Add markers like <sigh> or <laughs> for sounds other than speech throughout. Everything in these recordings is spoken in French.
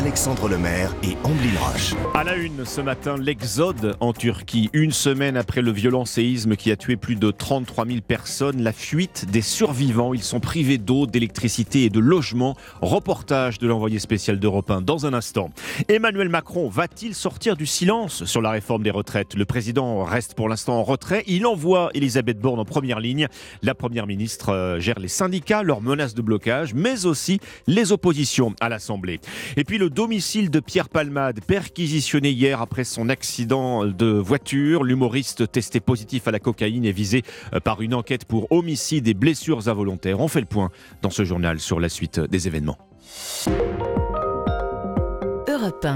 Alexandre Lemaire et Amblin Roche. À la une ce matin, l'exode en Turquie. Une semaine après le violent séisme qui a tué plus de 33 000 personnes, la fuite des survivants. Ils sont privés d'eau, d'électricité et de logement. Reportage de l'envoyé spécial d'Europe 1 dans un instant. Emmanuel Macron va-t-il sortir du silence sur la réforme des retraites? Le président reste pour l'instant en retrait. Il envoie Elisabeth Borne en première ligne. La première ministre euh, gère les syndicats, leurs menaces de blocage, mais aussi les oppositions à l'Assemblée. Et puis le domicile de Pierre Palmade, perquisitionné hier après son accident de voiture. L'humoriste testé positif à la cocaïne est visé euh, par une enquête pour homicide et blessures involontaires. On fait le point dans ce journal sur la suite des événements.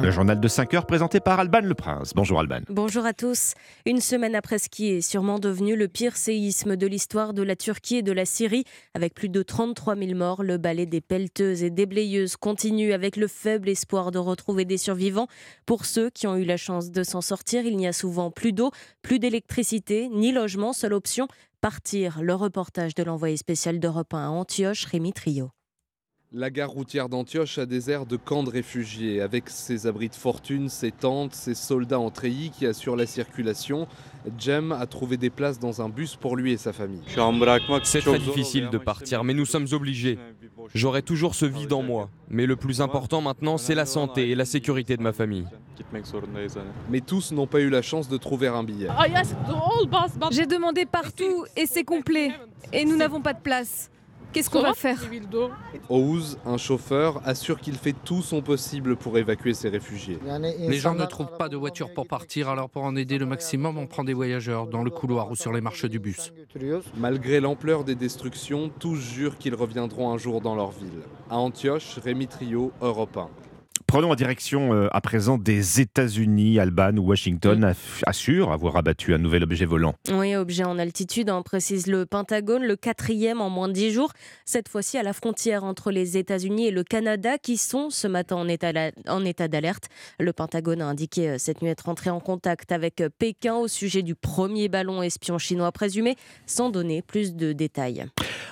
Le journal de 5 heures présenté par Alban Le Prince. Bonjour Alban. Bonjour à tous. Une semaine après ce qui est sûrement devenu le pire séisme de l'histoire de la Turquie et de la Syrie, avec plus de 33 000 morts, le balai des pelleteuses et des blayeuses continue avec le faible espoir de retrouver des survivants. Pour ceux qui ont eu la chance de s'en sortir, il n'y a souvent plus d'eau, plus d'électricité, ni logement. Seule option, partir. Le reportage de l'envoyé spécial d'Europe 1 à Antioche, Rémi Trio. La gare routière d'Antioche a des airs de camp de réfugiés, avec ses abris de fortune, ses tentes, ses soldats en treillis qui assurent la circulation. Jem a trouvé des places dans un bus pour lui et sa famille. C'est très difficile de partir, mais nous sommes obligés. J'aurai toujours ce vide en moi, mais le plus important maintenant, c'est la santé et la sécurité de ma famille. Mais tous n'ont pas eu la chance de trouver un billet. J'ai demandé partout et c'est complet, et nous n'avons pas de place. Qu'est-ce qu'on va faire Ouz, un chauffeur, assure qu'il fait tout son possible pour évacuer ces réfugiés. Les gens ne trouvent pas de voiture pour partir, alors pour en aider le maximum, on prend des voyageurs dans le couloir ou sur les marches du bus. Malgré l'ampleur des destructions, tous jurent qu'ils reviendront un jour dans leur ville. À Antioche, Rémi Trio, Europe 1. Prenons en direction euh, à présent des États-Unis. Alban ou Washington assure avoir abattu un nouvel objet volant. Oui, objet en altitude, hein, précise le Pentagone, le quatrième en moins de dix jours. Cette fois-ci à la frontière entre les États-Unis et le Canada, qui sont ce matin en état, en état d'alerte. Le Pentagone a indiqué euh, cette nuit être entré en contact avec euh, Pékin au sujet du premier ballon espion chinois présumé, sans donner plus de détails.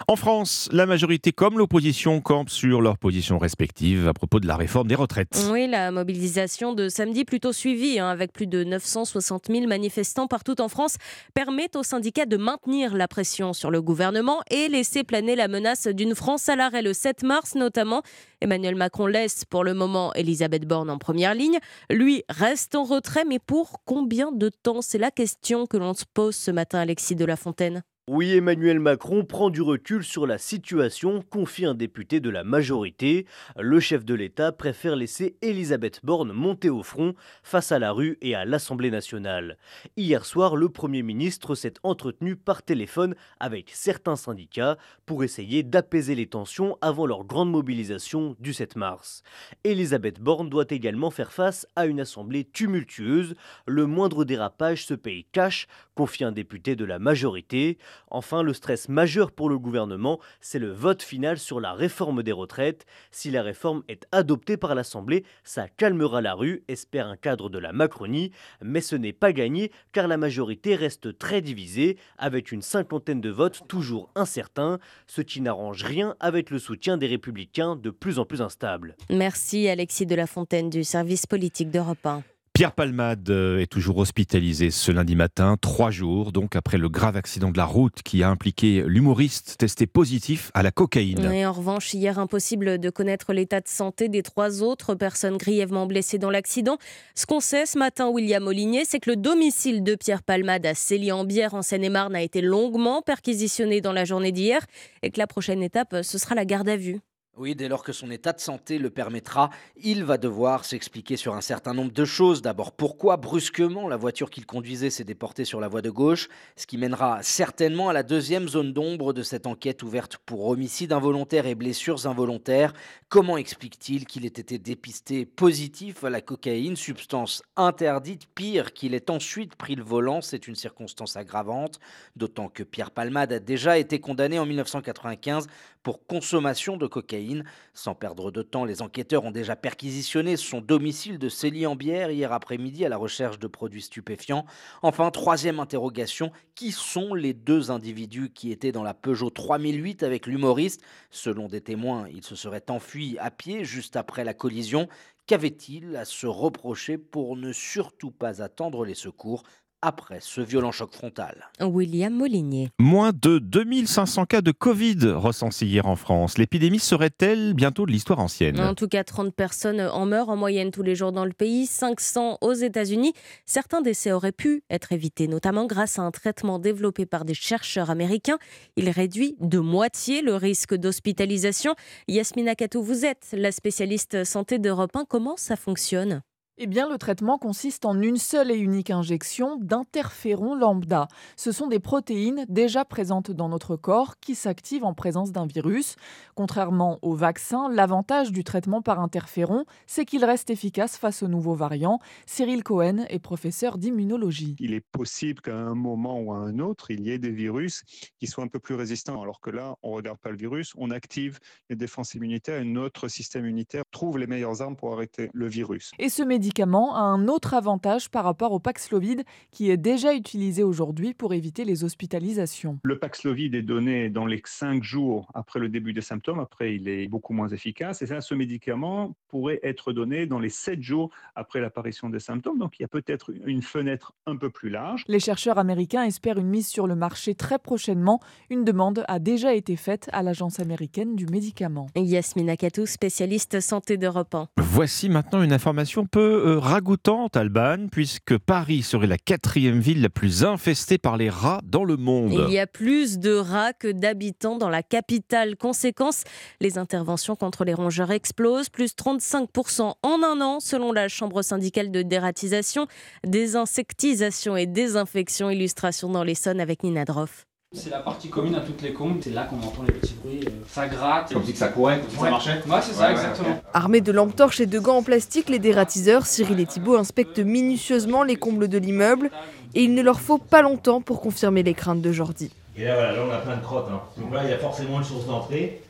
En France, la majorité comme l'opposition campent sur leurs positions respectives à propos de la réforme des retraites. Oui, la mobilisation de samedi plutôt suivie, hein, avec plus de 960 000 manifestants partout en France, permet aux syndicats de maintenir la pression sur le gouvernement et laisser planer la menace d'une France à l'arrêt le 7 mars notamment. Emmanuel Macron laisse pour le moment Elisabeth Borne en première ligne. Lui reste en retrait, mais pour combien de temps? C'est la question que l'on se pose ce matin, Alexis de la Fontaine. Oui, Emmanuel Macron prend du recul sur la situation, confie un député de la majorité. Le chef de l'État préfère laisser Elisabeth Borne monter au front face à la rue et à l'Assemblée nationale. Hier soir, le Premier ministre s'est entretenu par téléphone avec certains syndicats pour essayer d'apaiser les tensions avant leur grande mobilisation du 7 mars. Elisabeth Borne doit également faire face à une Assemblée tumultueuse. Le moindre dérapage se paye cash, confie un député de la majorité. Enfin, le stress majeur pour le gouvernement, c'est le vote final sur la réforme des retraites. Si la réforme est adoptée par l'Assemblée, ça calmera la rue, espère un cadre de la Macronie. Mais ce n'est pas gagné car la majorité reste très divisée, avec une cinquantaine de votes toujours incertains, ce qui n'arrange rien avec le soutien des républicains de plus en plus instable. Merci Alexis de la Fontaine du service politique d'Europe 1. Pierre Palmade euh, est toujours hospitalisé ce lundi matin, trois jours donc après le grave accident de la route qui a impliqué l'humoriste testé positif à la cocaïne. Et en revanche, hier, impossible de connaître l'état de santé des trois autres personnes grièvement blessées dans l'accident. Ce qu'on sait ce matin, William Olinier, c'est que le domicile de Pierre Palmade à Célie-en-Bière en Seine-et-Marne a été longuement perquisitionné dans la journée d'hier et que la prochaine étape, ce sera la garde à vue. Oui, dès lors que son état de santé le permettra, il va devoir s'expliquer sur un certain nombre de choses. D'abord, pourquoi brusquement la voiture qu'il conduisait s'est déportée sur la voie de gauche, ce qui mènera certainement à la deuxième zone d'ombre de cette enquête ouverte pour homicide involontaire et blessures involontaires. Comment explique-t-il qu'il ait été dépisté positif à la cocaïne, substance interdite, pire qu'il ait ensuite pris le volant C'est une circonstance aggravante, d'autant que Pierre Palmade a déjà été condamné en 1995 pour consommation de cocaïne. Sans perdre de temps, les enquêteurs ont déjà perquisitionné son domicile de Célie-en-Bière hier après-midi à la recherche de produits stupéfiants. Enfin, troisième interrogation, qui sont les deux individus qui étaient dans la Peugeot 3008 avec l'humoriste? Selon des témoins, ils se seraient enfuis à pied juste après la collision. Qu'avait-il à se reprocher pour ne surtout pas attendre les secours? Après ce violent choc frontal. William Molinier. Moins de 2500 cas de Covid recensés hier en France. L'épidémie serait-elle bientôt de l'histoire ancienne? En tout cas, 30 personnes en meurent en moyenne tous les jours dans le pays, 500 aux États-Unis. Certains décès auraient pu être évités, notamment grâce à un traitement développé par des chercheurs américains. Il réduit de moitié le risque d'hospitalisation. Yasmina Katou, vous êtes la spécialiste santé d'Europe 1. Comment ça fonctionne? Eh bien, le traitement consiste en une seule et unique injection d'interféron lambda. Ce sont des protéines déjà présentes dans notre corps qui s'activent en présence d'un virus. Contrairement au vaccin, l'avantage du traitement par interféron, c'est qu'il reste efficace face aux nouveaux variants. Cyril Cohen est professeur d'immunologie. Il est possible qu'à un moment ou à un autre, il y ait des virus qui soient un peu plus résistants. Alors que là, on ne regarde pas le virus, on active les défenses immunitaires et notre système immunitaire trouve les meilleures armes pour arrêter le virus. Et ce médicament a un autre avantage par rapport au Paxlovid qui est déjà utilisé aujourd'hui pour éviter les hospitalisations. Le Paxlovid est donné dans les 5 jours après le début des symptômes, après il est beaucoup moins efficace et ça, ce médicament pourrait être donné dans les 7 jours après l'apparition des symptômes, donc il y a peut-être une fenêtre un peu plus large. Les chercheurs américains espèrent une mise sur le marché très prochainement. Une demande a déjà été faite à l'Agence américaine du médicament. Yasmina Katou, spécialiste santé d'Europe 1. Voici maintenant une information peu euh, ragoûtante, Alban, puisque Paris serait la quatrième ville la plus infestée par les rats dans le monde. Il y a plus de rats que d'habitants dans la capitale. Conséquence, les interventions contre les rongeurs explosent, plus 35% en un an, selon la Chambre syndicale de dératisation, désinsectisation et désinfection. Illustration dans l'Essonne avec Nina Droff. C'est la partie commune à toutes les combles. C'est là qu'on entend les petits bruits. Euh, ça gratte. Comme si ça courait, comme si ça marchait Ouais, c'est ça, exactement. Armés de lampes torches et de gants en plastique, les dératiseurs, Cyril et Thibault, inspectent minutieusement les combles de l'immeuble. Et il ne leur faut pas longtemps pour confirmer les craintes de Jordi. Et là, voilà, là, on a plein de crottes. Hein. Donc là, il y a forcément une source d'entrée.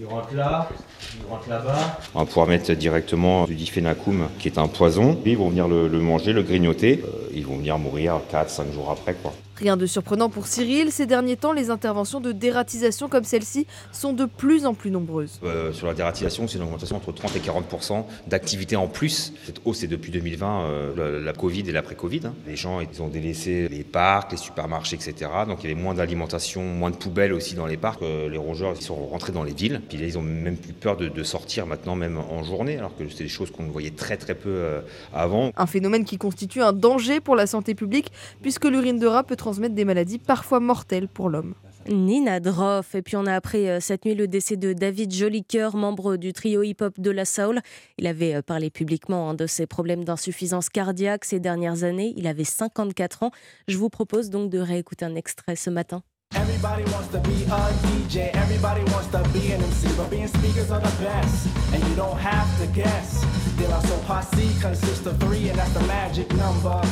Il rentre là, il rentre là-bas. On va pouvoir mettre directement du diphénacum, qui est un poison. Ils vont venir le, manger, le grignoter. Euh, ils vont venir mourir 4-5 jours après. quoi. Rien de surprenant pour Cyril, ces derniers temps, les interventions de dératisation comme celle-ci sont de plus en plus nombreuses. Euh, sur la dératisation, c'est une augmentation entre 30 et 40 d'activité en plus. Cette hausse, c'est depuis 2020, euh, la, Covid et l'après-Covid. Hein. Les gens, ils ont délaissé les parcs, les supermarchés, etc. Donc il y avait moins d'alimentation, moins de poubelles aussi dans les parcs. Euh, les rongeurs, ils sont rentrés dans les villes. Puis là, ils ont même plus peur de, de sortir maintenant, même en journée, alors que c'était des choses qu'on voyait très très peu avant. Un phénomène qui constitue un danger pour la santé publique, puisque l'urine de rat peut transmettre des maladies parfois mortelles pour l'homme. Nina Droff. Et puis on a appris euh, cette nuit le décès de David Jolicoeur, membre du trio hip-hop de la Soul. Il avait euh, parlé publiquement hein, de ses problèmes d'insuffisance cardiaque ces dernières années. Il avait 54 ans. Je vous propose donc de réécouter un extrait ce matin. Everybody wants to be a DJ, everybody wants to be an MC, but being speakers are the best, and you don't have to guess. De La Soul Posse consists of three, and that's the magic number.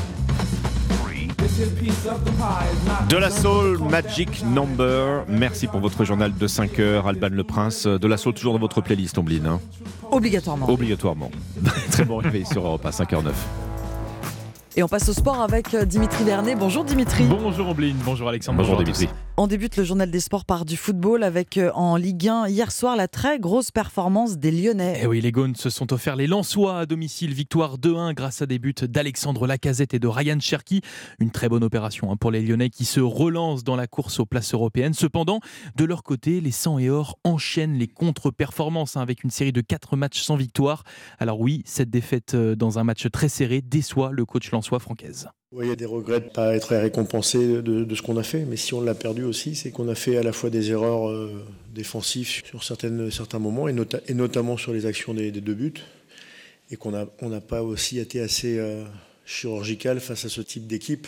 De la Soul Magic Number. Merci pour votre journal de 5 heures, Alban Le Prince. De la Soul toujours dans votre playlist, Ombline. Hein Obligatoirement. Obligatoirement. <laughs> Très bon réveil sur Europe à 5h09. Et on passe au sport avec euh, Dimitri Vernet. Bonjour Dimitri. Bonjour Ombline, bonjour Alexandre. Bonjour, Dimitri. On débute le journal des sports par du football avec euh, en Ligue 1 hier soir la très grosse performance des Lyonnais. Eh oui, les Gaunes se sont offerts les Lensois à domicile, victoire 2-1 grâce à des buts d'Alexandre Lacazette et de Ryan Cherki. Une très bonne opération hein, pour les Lyonnais qui se relancent dans la course aux places européennes. Cependant, de leur côté, les 100 et or enchaînent les contre-performances hein, avec une série de 4 matchs sans victoire. Alors oui, cette défaite euh, dans un match très serré déçoit le coach lensois Francaise. Il y a des regrets de ne pas être récompensé de, ce qu'on a fait, mais si on l'a perdu aussi, c'est qu'on a fait à la fois des erreurs euh, défensives sur certains moments, et, notamment sur les actions des, deux buts, et qu'on n'a pas aussi été assez euh, chirurgical face à ce type d'équipe.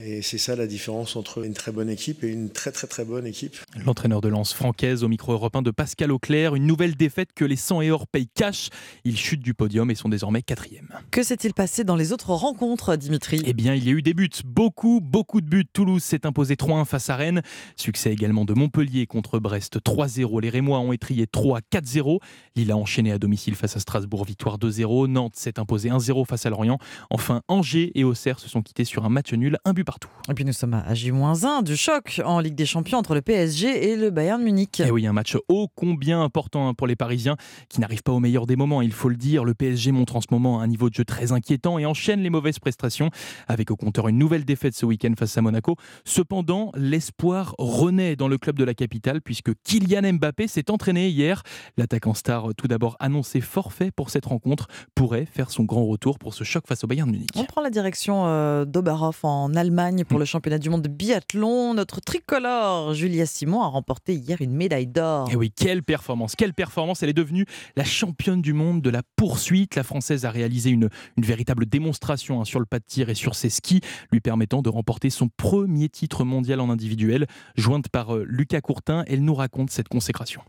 Et c'est ça la différence entre une très bonne équipe et une très très très bonne équipe. L'entraîneur de lance francaise au micro européen de Pascal Auclair, une nouvelle défaite que les 100 et or payent cash. Ils chutent du podium et sont désormais quatrième. Que s'est-il passé dans les autres rencontres, Dimitri? Eh bien, il y a eu des buts, beaucoup, beaucoup de buts. Toulouse s'est imposé 3-1 face à Rennes. Succès également de Montpellier contre Brest 3-0. Les Rémois ont étrié 3-4-0. Lille a enchaîné à domicile face à Strasbourg, victoire 2-0. Nantes s'est imposé 1-0 face à Lorient. Enfin, Angers et Auxerre se sont quittés sur un match nul, un but partout. Et puis nous sommes à J-1 du choc en Ligue des Champions entre le PSG et le Bayern Munich. Et oui, un match ô combien important hein, pour les Parisiens qui n'arrivent pas au meilleur des moments, il faut le dire. Le PSG montre en ce moment un niveau de jeu très inquiétant et enchaîne les mauvaises prestations avec au compteur une nouvelle défaite ce week-end face à Monaco. Cependant, l'espoir renaît dans le club de la capitale puisque Kylian Mbappé s'est entraîné hier. L'attaquant star, tout d'abord annoncé forfait pour cette rencontre, pourrait faire son grand retour pour ce choc face au Bayern Munich. On prend la direction euh, d'Oberhof en Allemagne pour le championnat du monde de biathlon. Notre tricolore, Julia Simon, a remporté hier une médaille d'or. Et oui, quelle performance, quelle performance. Elle est devenue la championne du monde de la poursuite. La Française a réalisé une, une véritable démonstration hein, sur le pas de tir et sur ses skis, lui permettant de remporter son premier titre mondial en individuel. Jointe par euh, Lucas Courtin, elle nous raconte cette consécration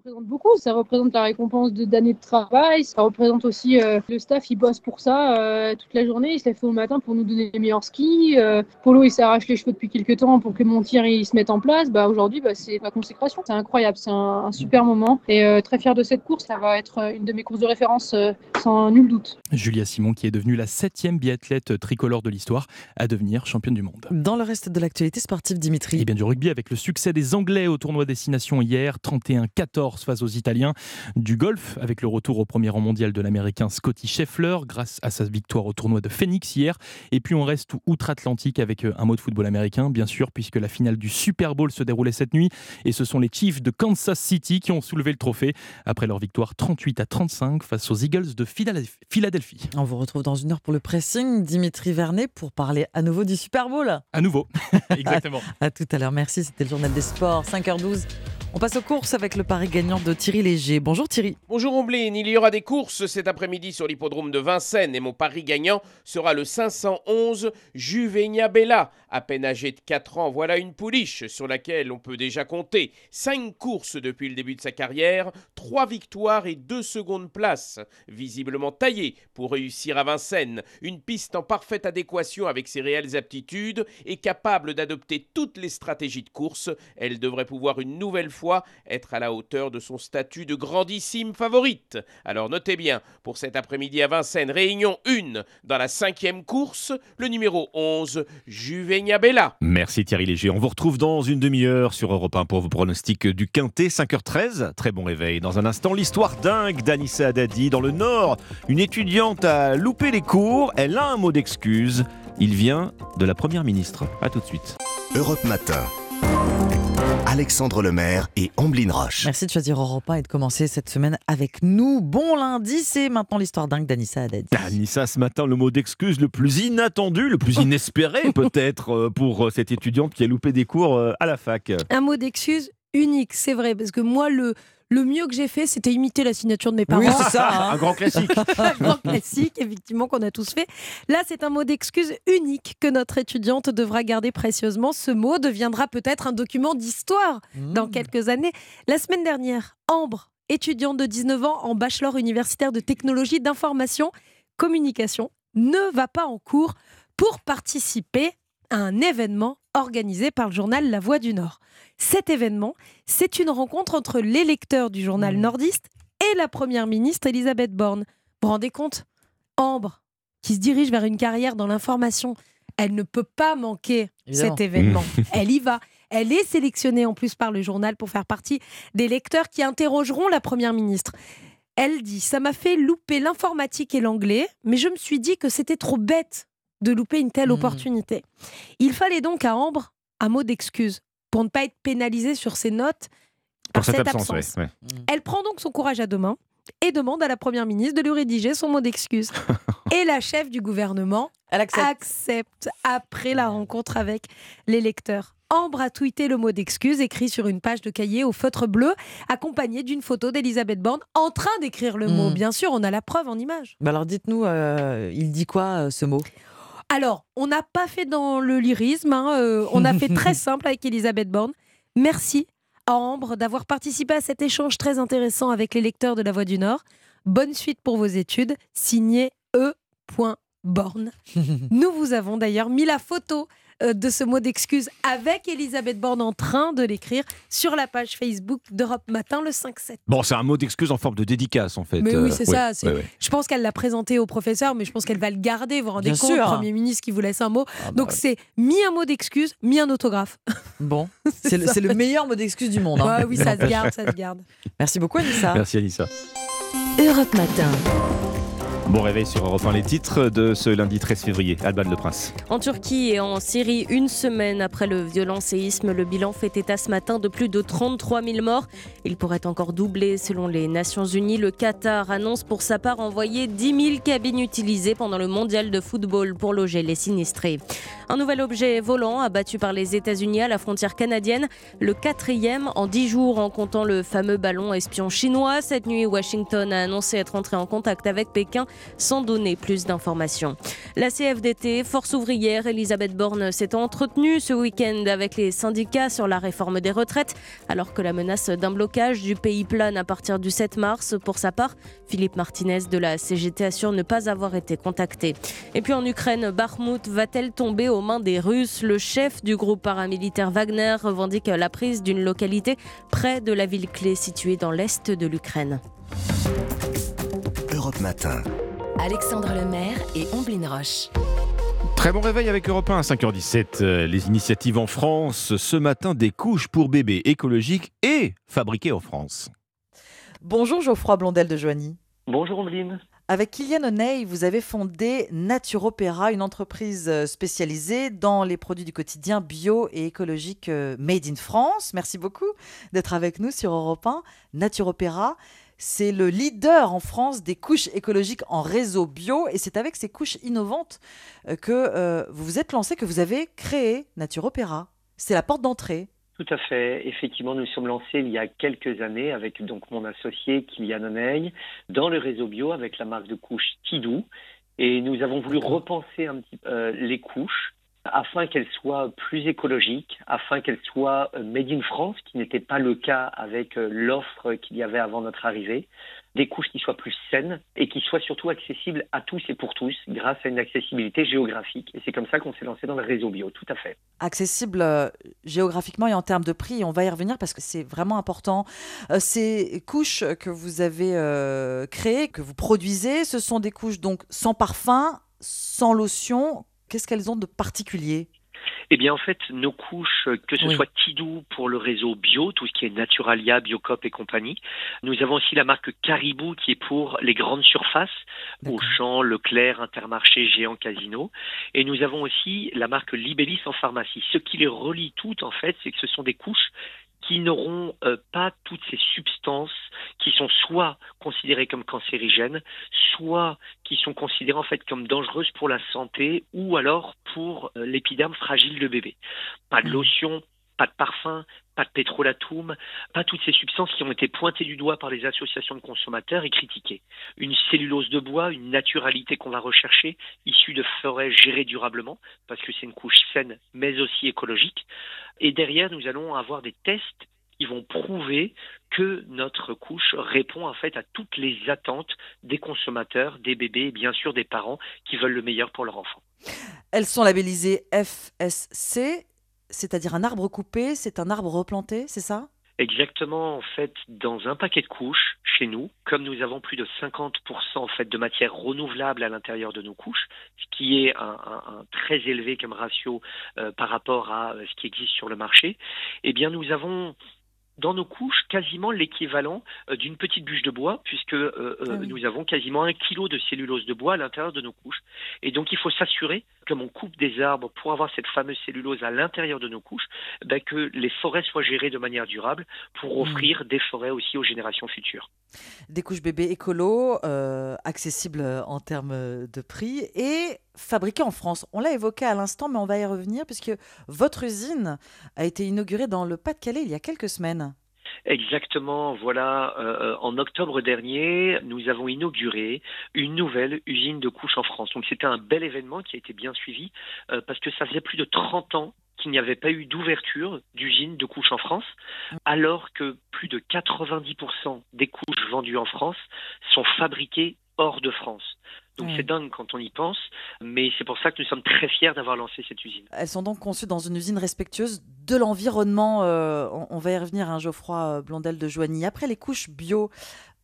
représente beaucoup. Ça représente la récompense d'années de, travail. Ça représente aussi euh, le staff, il bosse pour ça euh, toute la journée. Il se lève au matin pour nous donner les meilleurs skis. Euh, Polo, il s'arrache les cheveux depuis quelques temps pour que mon tir il se mette en place. Bah, Aujourd'hui, bah, c'est la consécration. C'est incroyable. C'est un, super moment. Et très fier de cette course. Ça va être une de mes courses de référence sans nul doute. Julia Simon, qui est devenue la septième biathlète tricolore de l'histoire à devenir championne du monde. Dans le reste de l'actualité sportive, Dimitri. Et bien du rugby avec le succès des Anglais au tournoi Destination hier, 31-14 face aux Italiens. Du golf, avec le retour au premier rang mondial de l'Américain Scotty Scheffler, grâce à sa victoire au tournoi de Phoenix hier. Et puis on reste outre-Atlantique avec euh, un mot de football américain, bien sûr, puisque la finale du Super Bowl se déroulait cette nuit. Et ce sont les Chiefs de Kansas City qui ont soulevé le trophée après leur victoire 38 à 35 face aux Eagles de Philadelphie. On vous retrouve dans une heure pour le pressing, Dimitri Vernet, pour parler à nouveau du Super Bowl. À nouveau, <laughs> exactement. à tout à l'heure, merci. C'était le journal des sports, 5h12. On passe aux courses avec le pari gagnant de Thierry Léger. Bonjour Thierry. Bonjour Omblin, il y aura des courses cet après-midi sur l'hippodrome de Vincennes et mon pari gagnant sera le 511 Juvenia Bella. À peine âgé de 4 ans, voilà une pouliche sur laquelle on peut déjà compter. 5 courses depuis le début de sa carrière, 3 victoires et 2 secondes places. Visiblement taillée pour réussir à Vincennes, une piste en parfaite adéquation avec ses réelles aptitudes et capable d'adopter toutes les stratégies de course. Elle devrait pouvoir une nouvelle fois être à la hauteur de son statut de grandissime favorite. Alors notez bien, pour cet après-midi à Vincennes, réunion 1 dans la cinquième course, le numéro 11, Juvenia Bella. Merci Thierry Léger. On vous retrouve dans une demi-heure sur Europe 1 pour vos pronostics du Quintet, 5h13. Très bon réveil. Dans un instant, l'histoire dingue d'Anissa Haddadi. Dans le Nord, une étudiante a loupé les cours. Elle a un mot d'excuse. Il vient de la Première ministre. A tout de suite. Europe Matin. Alexandre Lemaire et Amblin Roche. Merci de choisir Europe 1 et de commencer cette semaine avec nous. Bon lundi, c'est maintenant l'histoire dingue d'Anissa Haddadi. Anissa, ce matin, le mot d'excuse le plus inattendu, le plus inespéré <laughs> peut-être euh, pour euh, cette étudiante qui a loupé des cours euh, à la fac. Un mot d'excuse unique, c'est vrai, parce que moi, le, le mieux que j'ai fait, c'était imiter la signature de mes parents. Oui, c'est ça, hein. <laughs> un grand classique. <laughs> un grand classique, effectivement, qu'on a tous fait. Là, c'est un mot d'excuse unique que notre étudiante devra garder précieusement. Ce mot deviendra peut-être un document d'histoire dans mmh. quelques années. La semaine dernière, Ambre, étudiante de 19 ans en bachelor universitaire de technologie d'information communication, ne va pas en cours pour participer à un événement organisé par le journal La Voix du Nord. Cet événement, c'est une rencontre entre les lecteurs du journal mmh. nordiste et la première ministre Elisabeth Borne. Vous vous rendez compte? Ambre, qui se dirige vers une carrière dans l'information, elle ne peut pas manquer cet événement. Mmh. <laughs> elle y va. Elle est sélectionnée en plus par le journal pour faire partie des lecteurs qui interrogeront la première ministre. Elle dit Ça m'a fait louper l'informatique et l'anglais, mais je me suis dit que c'était trop bête de louper une telle mmh. opportunité. Il fallait donc à Ambre un mot d'excuse pour ne pas être pénalisée sur ses notes par cette, absence. Mm. Elle prend donc son courage à deux mains et demande à la Première ministre de lui rédiger son mot d'excuse. <laughs> et la chef du gouvernement accepte. après la rencontre avec les lecteurs. Ambre a tweeté le mot d'excuse écrit sur une page de cahier au feutre bleu, accompagné d'une photo d'Elisabeth Borne en train d'écrire le mot. Mm. Bien sûr, on a la preuve en image. Bah alors dites-nous, euh, il dit quoi euh, ce mot? Alors, on n'a pas fait dans le lyrisme, hein, euh, on a fait très <laughs> simple avec Elisabeth Borne. Merci à Ambre d'avoir participé à cet échange très intéressant avec les lecteurs de La Voix du Nord. Bonne suite pour vos études, signé E.Borne. <laughs> Nous vous avons d'ailleurs mis la photo de ce mot d'excuse avec Elisabeth Borne en train de l'écrire sur la page Facebook d'Europe Matin le 5-7. Bon, c'est un mot d'excuse en forme de dédicace en fait. Mais oui, Euh, c'est ouais, ça. c'est- ouais, ouais. Je pense qu'elle l'a présenté au professeur, mais je pense qu'elle va le garder. Vous vous rendez Bien compte, sûr. Premier ministre qui vous laisse un mot. bah Donc c'est mis un mot d'excuse, mis un autographe. <laughs> Bon, c'est le, meilleur mot d'excuse du monde. hein. Oui, ça se garde, ça se <laughs> garde. Merci beaucoup, Anissa. Merci Anissa. Europe Matin. Bon réveil sur Europe 1, les titres de ce lundi 13 février. Alban Le Prince. En Turquie et en Syrie, une semaine après le violent séisme, le bilan fait état ce matin de plus de 33 000 morts. Il pourrait encore doubler selon les Nations Unies. Le Qatar annonce pour sa part envoyer 10 000 cabines utilisées pendant le mondial de football pour loger les sinistrés. Un nouvel objet volant abattu par les États-Unis à la frontière canadienne, le quatrième en 10 jours en comptant le fameux ballon espion chinois. Cette nuit, Washington a annoncé être entré en contact avec Pékin sans donner plus d'informations. La CFDT, Force ouvrière, Elisabeth Borne s'est entretenue ce week-end avec les syndicats sur la réforme des retraites, alors que la menace d'un blocage du pays plane à partir du 7 mars. Pour sa part, Philippe Martinez de la CGT assure ne pas avoir été contacté. Et puis en Ukraine, Bakhmut va-t-elle tomber aux mains des Russes? Le chef du groupe paramilitaire Wagner revendique la prise d'une localité près de la ville clé située dans l'est de l'Ukraine. Europe Matin. Alexandre Lemaire et Omblin Roche. Très bon réveil avec Europe 1 à 5h17. Euh, Les initiatives en France, ce matin, des couches pour bébés écologiques et fabriquées en France. Bonjour Geoffroy Blondel de Joigny. Bonjour Ombline. Avec Kylian O'Neill, vous avez fondé Naturopéra, une entreprise euh, spécialisée dans les produits du quotidien bio et écologiques euh, made in France. Merci beaucoup d'être avec nous sur Europe 1. Naturopéra, c'est le leader en France des couches écologiques en réseau bio et c'est avec ces couches innovantes euh, que euh, vous vous êtes lancé, que vous avez créé Naturopéra. C'est la porte d'entrée. Tout à fait. Effectivement, nous nous sommes lancés il y a quelques années avec donc mon associé Kylian Oneil dans le réseau bio avec la marque de couches Tidou. Et nous avons voulu repenser un petit euh, les couches afin qu'elles soient plus écologiques, afin qu'elles soient euh, made in France, ce qui n'était pas le cas avec euh, l'offre qu'il y avait avant notre arrivée. Des couches qui soient plus saines et qui soient surtout accessibles à tous et pour tous grâce à une accessibilité géographique. Et c'est comme ça qu'on s'est lancé dans le réseau bio, tout à fait. accessible euh, géographiquement et en termes de prix. On va y revenir parce que c'est vraiment important. Ces couches que vous avez créées, que vous produisez, ce sont des couches donc sans parfum, sans lotion. Qu'est-ce qu'elles ont de particulier? Eh bien, en fait, nos couches, que ce Oui. soit Tidou pour le réseau bio, tout ce qui est Naturalia, Biocop et compagnie. Nous avons aussi la marque Caribou qui est pour les grandes surfaces, Auchan, Leclerc, Intermarché, Géant, Casino. Et nous avons aussi la marque Libellis en pharmacie. Ce qui les relie toutes, en fait, c'est que ce sont des couches qui n'auront euh, pas toutes ces substances qui sont soit considérées comme cancérigènes, soit qui sont considérées en fait comme dangereuses pour la santé ou alors pour euh, l'épiderme fragile de bébé. Pas de lotion, pas de parfum, pas de pétrolatum, pas toutes ces substances qui ont été pointées du doigt par les associations de consommateurs et critiquées. Une cellulose de bois, une naturalité qu'on va rechercher, issue de forêts gérées durablement, parce que c'est une couche saine mais aussi écologique. Et derrière, nous allons avoir des tests qui vont prouver que notre couche répond en fait à toutes les attentes des consommateurs, des bébés et bien sûr des parents qui veulent le meilleur pour leur enfant. Elles sont labellisées FSC, c'est-à-dire un arbre coupé, c'est un arbre replanté, c'est ça? Exactement, en fait, dans un paquet de couches, chez nous, comme nous avons plus de 50% en fait de matière renouvelable à l'intérieur de nos couches, ce qui est un, très élevé comme ratio euh, par rapport à euh, ce qui existe sur le marché, eh bien, nous avons dans nos couches quasiment l'équivalent euh, d'une petite bûche de bois, puisque euh, euh, Ah oui. nous avons quasiment un kilo de cellulose de bois à l'intérieur de nos couches. Et donc il faut s'assurer, comme on coupe des arbres pour avoir cette fameuse cellulose à l'intérieur de nos couches, ben, que les forêts soient gérées de manière durable pour Mm. offrir des forêts aussi aux générations futures. Des couches bébés écolo, euh, accessibles en termes de prix et fabriquées en France. On l'a évoqué à l'instant, mais on va y revenir puisque votre usine a été inaugurée dans le Pas-de-Calais il y a quelques semaines. Exactement, voilà. Euh, en octobre dernier, nous avons inauguré une nouvelle usine de couches en France. Donc c'était un bel événement qui a été bien suivi euh, parce que ça faisait plus de 30 ans qu'il n'y avait pas eu d'ouverture d'usine de couches en France, alors que plus de 90% des couches vendues en France sont fabriquées hors de France. Donc c'est dingue quand on y pense, mais c'est pour ça que nous sommes très fiers d'avoir lancé cette usine. Elles sont donc conçues dans une usine respectueuse de l'environnement. Euh, on, va y revenir, hein, Geoffroy euh, Blondel de Joigny. Après les couches bio,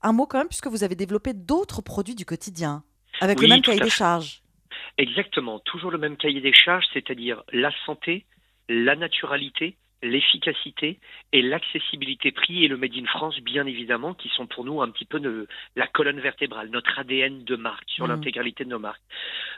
un mot quand même, puisque vous avez développé d'autres produits du quotidien, avec le même cahier des charges. Exactement, toujours le même cahier des charges, c'est-à-dire la santé, la naturalité, l'efficacité et l'accessibilité prix et le Made in France, bien évidemment, qui sont pour nous un petit peu la colonne vertébrale, notre ADN de marque sur mmh. l'intégralité de nos marques.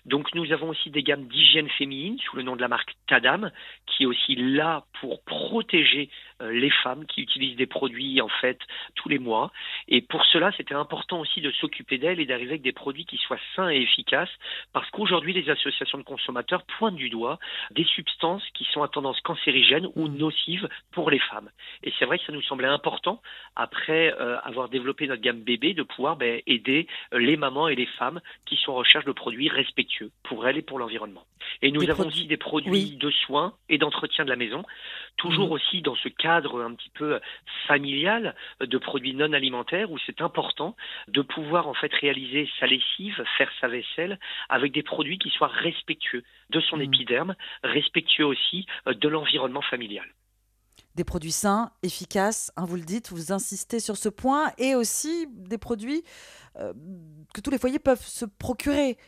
Donc nous avons aussi des gammes d'hygiène féminine sous le nom de la marque Tadam, qui est aussi là pour protéger les femmes qui utilisent des produits en fait tous les mois. Et pour cela, c'était important aussi de s'occuper d'elles et d'arriver avec des produits qui soient sains et efficaces, parce qu'aujourd'hui, les associations de consommateurs pointent du doigt des substances qui sont à tendance cancérigène ou nocive pour les femmes. Et c'est vrai que ça nous semblait important, après euh, avoir développé notre gamme bébé, de pouvoir ben, aider euh, les mamans et les femmes qui sont en recherche de produits respectueux pour elles et pour l'environnement. Et nous avons aussi des produits de soins et d'entretien de la maison, toujours mmh. aussi dans ce cadre un petit peu familial de produits non alimentaires où c'est important de pouvoir en fait réaliser sa lessive, faire sa vaisselle avec des produits qui soient respectueux de son mmh. épiderme, respectueux aussi euh, de l'environnement familial des produits sains, efficaces, hein, vous le dites, vous insistez sur ce point, et aussi des produits euh, que tous les foyers peuvent se procurer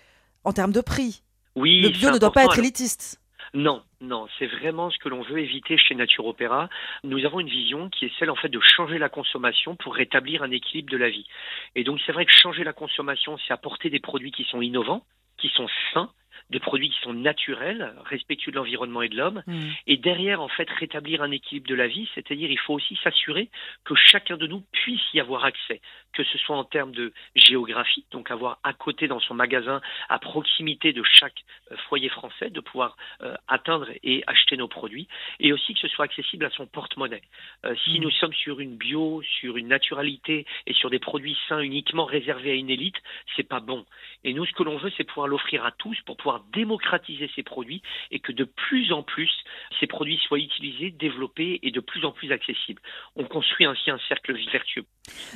en termes de prix. Oui, le bio ne doit pas être élitiste. Non, non, c'est vraiment ce que l'on veut éviter chez Nature Opéra. Nous avons une vision qui est celle en fait de changer la consommation pour rétablir un équilibre de la vie. Et donc c'est vrai que changer la consommation, c'est apporter des produits qui sont innovants, qui sont sains, des produits qui sont naturels, respectueux de l'environnement et de l'homme, mmh. et derrière, en fait, rétablir un équilibre de la vie, c'est-à-dire il faut aussi s'assurer que chacun de nous puisse y avoir accès, que ce soit en termes de géographie, donc avoir à côté dans son magasin, à proximité de chaque euh, foyer français, de pouvoir euh, atteindre et acheter nos produits, et aussi que ce soit accessible à son porte-monnaie. Euh, si mmh. nous sommes sur une bio, sur une naturalité et sur des produits sains uniquement réservés à une élite, c'est pas bon. Et nous, ce que l'on veut, c'est pouvoir l'offrir à tous pour pouvoir démocratiser ces produits et que de plus en plus ces produits soient utilisés, développés et de plus en plus accessibles. On construit ainsi un cercle vertueux.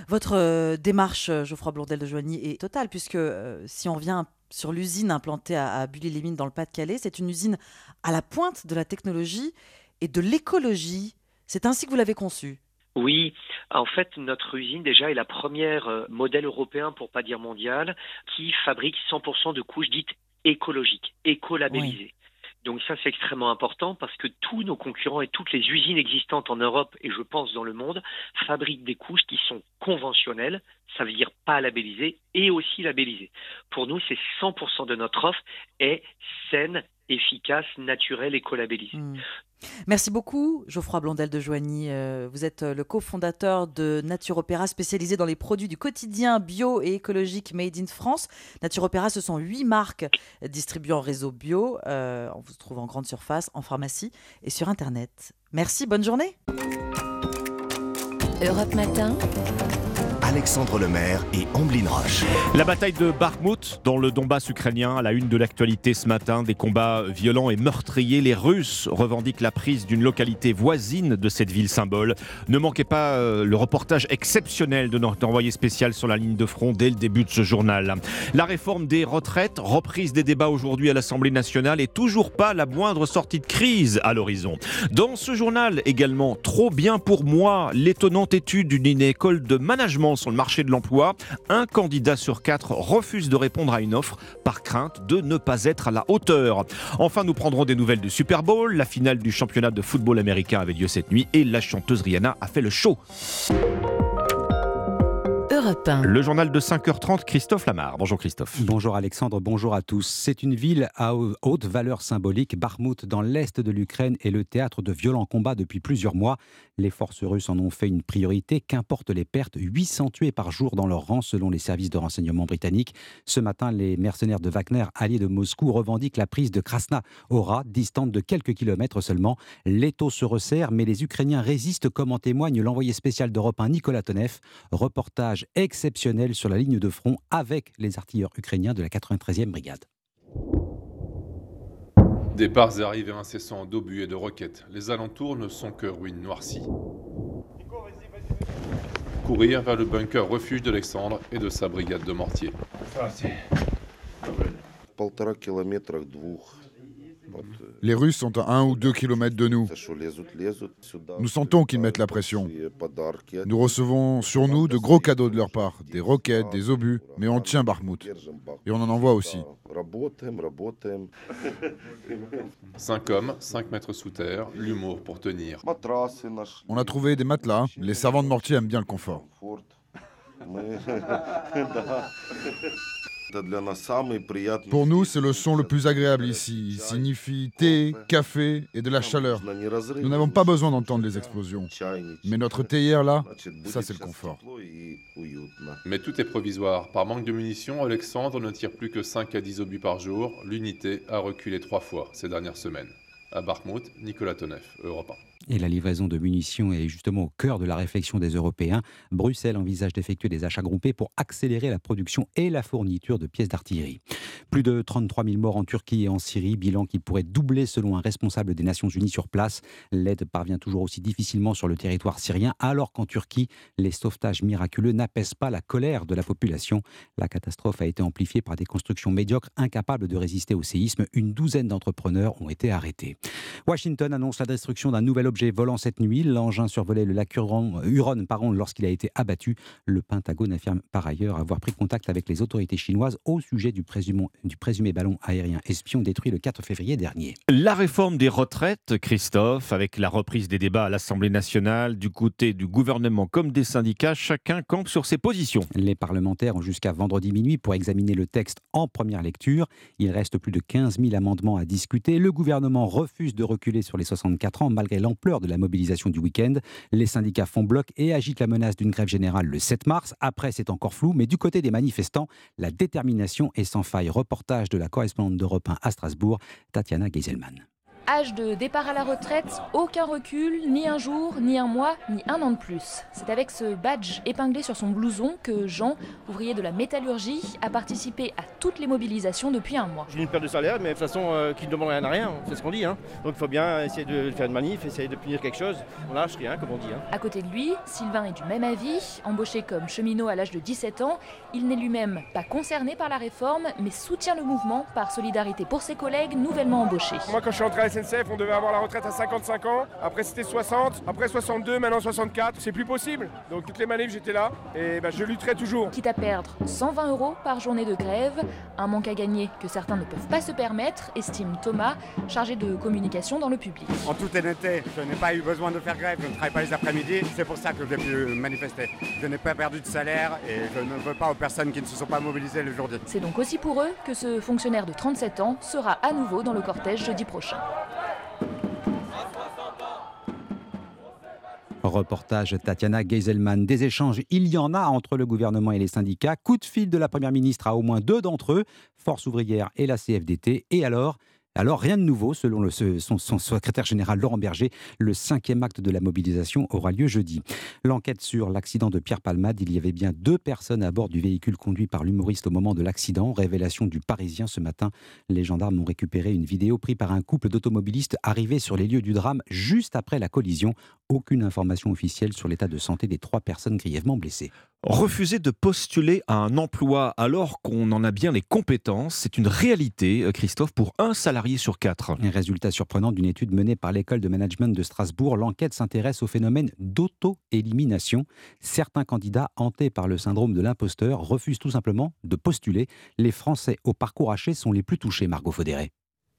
Votre euh, démarche, euh, Geoffroy Blondel de Joigny, est totale puisque euh, si on vient sur l'usine implantée à, à Bully-les-Mines dans le Pas-de-Calais, c'est une usine à la pointe de la technologie et de l'écologie. C'est ainsi que vous l'avez conçue. Oui, en fait, notre usine déjà est la première modèle européen, pour pas dire mondial, qui fabrique 100% de couches dites écologique, écolabellisé. Donc ça, c'est extrêmement important parce que tous nos concurrents et toutes les usines existantes en Europe et je pense dans le monde fabriquent des couches qui sont conventionnelles, ça veut dire pas labellisées et aussi labellisées. Pour nous, c'est 100% de notre offre est saine, efficace, naturelle, écolabellisée. Mmh. Merci beaucoup, Geoffroy Blondel de Joigny. Euh, vous êtes euh, le cofondateur de Nature Opéra, spécialisé dans les produits du quotidien bio et écologique made in France. Nature Opéra, ce sont huit marques distribuées en réseau bio. Euh, on vous trouve en grande surface, en pharmacie et sur Internet. Merci, bonne journée. Europe Matin. Alexandre Lemaire et Amblin Roche. La bataille de Bakhmut dans le Donbass ukrainien à la une de l'actualité ce matin. Des combats violents et meurtriers. Les Russes revendiquent la prise d'une localité voisine de cette ville symbole. Ne manquez pas euh, le reportage exceptionnel de notre envoyé spécial sur la ligne de front dès le début de ce journal. La réforme des retraites, reprise des débats aujourd'hui à l'Assemblée nationale et toujours pas la moindre sortie de crise à l'horizon. Dans ce journal également, trop bien pour moi, l'étonnante étude d'une école de management sur le marché de l'emploi. Un candidat sur quatre refuse de répondre à une offre par crainte de ne pas être à la hauteur. Enfin, nous prendrons des nouvelles du Super Bowl. La finale du championnat de football américain avait lieu cette nuit et la chanteuse Rihanna a fait le show. Europe 1. Le journal de 5h30, Christophe Lamar. Bonjour Christophe. Bonjour Alexandre, bonjour à tous. C'est une ville à haute valeur symbolique. Bakhmut, dans l'est de l'Ukraine, est le théâtre de violents combats depuis plusieurs mois. Les forces russes en ont fait une priorité, qu'importe les pertes? 800 tués par jour dans leur rang, selon les services de renseignement britanniques. Ce matin, les mercenaires de Wagner, alliés de Moscou, revendiquent la prise de Krasna Ora, distante de quelques kilomètres seulement. L'étau se resserre, mais les Ukrainiens résistent, comme en témoigne l'envoyé spécial d'Europe 1, Nicolas Tonev. Reportage exceptionnel sur la ligne de front avec les artilleurs ukrainiens de la 93e brigade. Départs et arrivées incessants d'obus et de roquettes. Les alentours ne sont que ruines noircies. Courir vers le bunker refuge d'Alexandre et de sa brigade de mortiers. Les Russes sont à un ou deux kilomètres de nous. Nous sentons qu'ils mettent la pression. Nous recevons sur nous de gros cadeaux de leur part, des roquettes, des obus, mais on tient Bakhmut. Et on en envoie aussi. <laughs> Cinq hommes, cinq mètres sous terre, l'humour pour tenir. On a trouvé des matelas. Les servants de mortier aiment bien le confort. <laughs> Pour nous, c'est le son le plus agréable ici. Il signifie thé, café et de la chaleur. Nous n'avons pas besoin d'entendre les explosions. Mais notre théière là, ça c'est le confort. Mais tout est provisoire. Par manque de munitions, Alexandre ne tire plus que 5 à 10 obus par jour. L'unité a reculé trois fois ces dernières semaines. À Bakhmut, Nicolas Tonef, Europe 1. Et la livraison de munitions est justement au cœur de la réflexion des Européens. Bruxelles envisage d'effectuer des achats groupés pour accélérer la production et la fourniture de pièces d'artillerie. Plus de 33 000 morts en Turquie et en Syrie, bilan qui pourrait doubler selon un responsable des Nations Unies sur place. L'aide parvient toujours aussi difficilement sur le territoire syrien, alors qu'en Turquie, les sauvetages miraculeux n'apaisent pas la colère de la population. La catastrophe a été amplifiée par des constructions médiocres incapables de résister au séisme. Une douzaine d'entrepreneurs ont été arrêtés. Washington annonce la destruction d'un nouvel objet volant cette nuit. L'engin survolait le lac Huron, Huron lorsqu'il a été abattu. Le Pentagone affirme par ailleurs avoir pris contact avec les autorités chinoises au sujet du présumé, du présumé ballon aérien espion détruit le 4 février dernier. La réforme des retraites, Christophe, avec la reprise des débats à l'Assemblée nationale, du côté du gouvernement comme des syndicats, chacun campe sur ses positions. Les parlementaires ont jusqu'à vendredi minuit pour examiner le texte en première lecture. Il reste plus de 15 000 amendements à discuter. Le gouvernement refuse de reculer sur les 64 ans malgré l'ampleur de la mobilisation du week-end. Les syndicats font bloc et agitent la menace d'une grève générale le 7 mars. Après, c'est encore flou, mais du côté des manifestants, la détermination est sans faille. Reportage de la correspondante d'Europe 1 à Strasbourg, Tatiana Geiselman. Âge de départ à la retraite, aucun recul, ni un jour, ni un mois, ni un an de plus. C'est avec ce badge épinglé sur son blouson que Jean, ouvrier de la métallurgie, a participé à toutes les mobilisations depuis un mois. J'ai une perte de salaire, mais de toute façon, euh, qui ne demande rien à rien, c'est ce qu'on dit. Hein. Donc il faut bien essayer de faire une manif, essayer de punir quelque chose. On lâche rien, comme on dit. Hein. À côté de lui, Sylvain est du même avis. Embauché comme cheminot à l'âge de 17 ans, il n'est lui-même pas concerné par la réforme, mais soutient le mouvement par solidarité pour ses collègues nouvellement embauchés. Moi, quand je suis entré à SNCF, on devait avoir la retraite à 55 ans. Après, c'était 60. Après, 62. Maintenant, 64. C'est plus possible. Donc, toutes les manifs, j'étais là. Et ben, je lutterai toujours. Quitte à perdre 120 euros par journée de grève, un manque à gagner que certains ne peuvent pas se permettre, estime Thomas, chargé de communication dans le public. En toute honnêteté, je n'ai pas eu besoin de faire grève. Je ne travaille pas les après-midi. C'est pour ça que j'ai pu manifester. Je n'ai pas perdu de salaire et je ne veux pas aux personnes qui ne se sont pas mobilisées le jour dit. C'est donc aussi pour eux que ce fonctionnaire de 37 ans sera à nouveau dans le cortège jeudi prochain. Reportage Tatiana Geiselman. Des échanges, il y en a entre le gouvernement et les syndicats. Coup de fil de la Première ministre à au moins deux d'entre eux, Force ouvrière et la CFDT. Et alors alors, rien de nouveau, selon son, secrétaire général Laurent Berger, le cinquième acte de la mobilisation aura lieu jeudi. L'enquête sur l'accident de Pierre Palmade, il y avait bien deux personnes à bord du véhicule conduit par l'humoriste au moment de l'accident. Révélation du Parisien ce matin. Les gendarmes ont récupéré une vidéo prise par un couple d'automobilistes arrivés sur les lieux du drame juste après la collision. Aucune information officielle sur l'état de santé des trois personnes grièvement blessées. Refuser de postuler à un emploi alors qu'on en a bien les compétences, c'est une réalité, Christophe, pour un salarié sur quatre. Un résultat surprenant d'une étude menée par l'école de management de Strasbourg, l'enquête s'intéresse au phénomène d'auto-élimination. Certains candidats hantés par le syndrome de l'imposteur refusent tout simplement de postuler. Les Français au parcours haché sont les plus touchés, Margot Faudéré.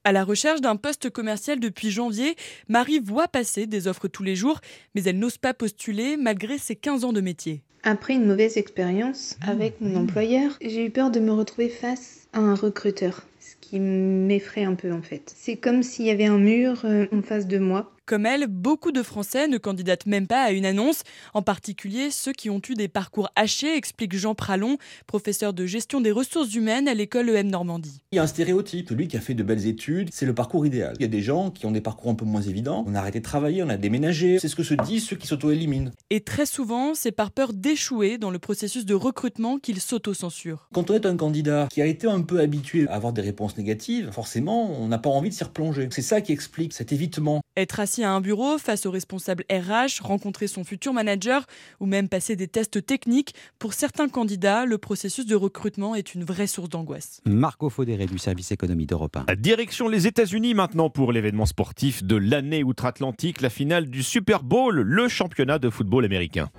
À la recherche d'un poste commercial depuis janvier, Marie voit passer des offres tous les jours, mais elle n'ose pas postuler malgré ses 15 ans de métier. Après une mauvaise expérience avec mon employeur, j'ai eu peur de me retrouver face à un recruteur, ce qui m'effraie un peu en fait. C'est comme s'il y avait un mur euh, en face de moi. Comme elle, beaucoup de Français ne candidatent même pas à une annonce, en particulier ceux qui ont eu des parcours hachés, explique Jean Pralon, professeur de gestion des ressources humaines à l'école EM Normandie. Il y a un stéréotype, celui qui a fait de belles études, c'est le parcours idéal. Il y a des gens qui ont des parcours un peu moins évidents, on a arrêté de travailler, on a déménagé, c'est ce que se disent ceux qui s'auto-éliminent. Et très souvent, c'est par peur d'échouer dans le processus de recrutement qu'ils s'auto-censurent. Quand on est un candidat qui a été un peu habitué à avoir des réponses négatives, forcément, on n'a pas envie de s'y replonger. C'est ça qui explique cet évitement. Être assis à un bureau face au responsable RH, rencontrer son futur manager ou même passer des tests techniques, pour certains candidats, le processus de recrutement est une vraie source d'angoisse. Marco Faudéré du service économie d'Europe 1. Direction les États-Unis maintenant pour l'événement sportif de l'année outre-Atlantique, la finale du Super Bowl, le championnat de football américain.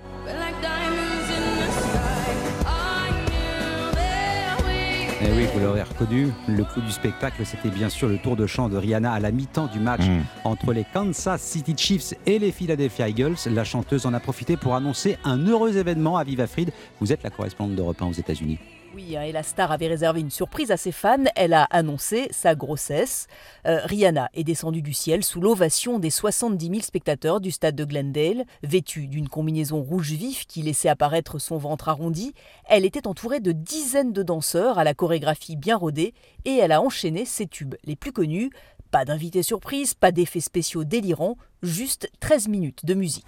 Eh oui, vous l'aurez reconnu, le coup du spectacle, c'était bien sûr le tour de chant de Rihanna à la mi-temps du match Mm. entre les Kansas City Chiefs et les Philadelphia Eagles. La chanteuse en a profité pour annoncer un heureux événement à Viva Fried. Vous êtes la correspondante d'Europe 1 aux États-Unis. Oui, hein, et la star avait réservé une surprise à ses fans. Elle a annoncé sa grossesse. Euh, Rihanna est descendue du ciel sous l'ovation des 70 000 spectateurs du stade de Glendale. Vêtue d'une combinaison rouge vif qui laissait apparaître son ventre arrondi, elle était entourée de dizaines de danseurs à la chorégraphie bien rodée et elle a enchaîné ses tubes les plus connus. Pas d'invités surprise, pas d'effets spéciaux délirants, juste 13 minutes de musique.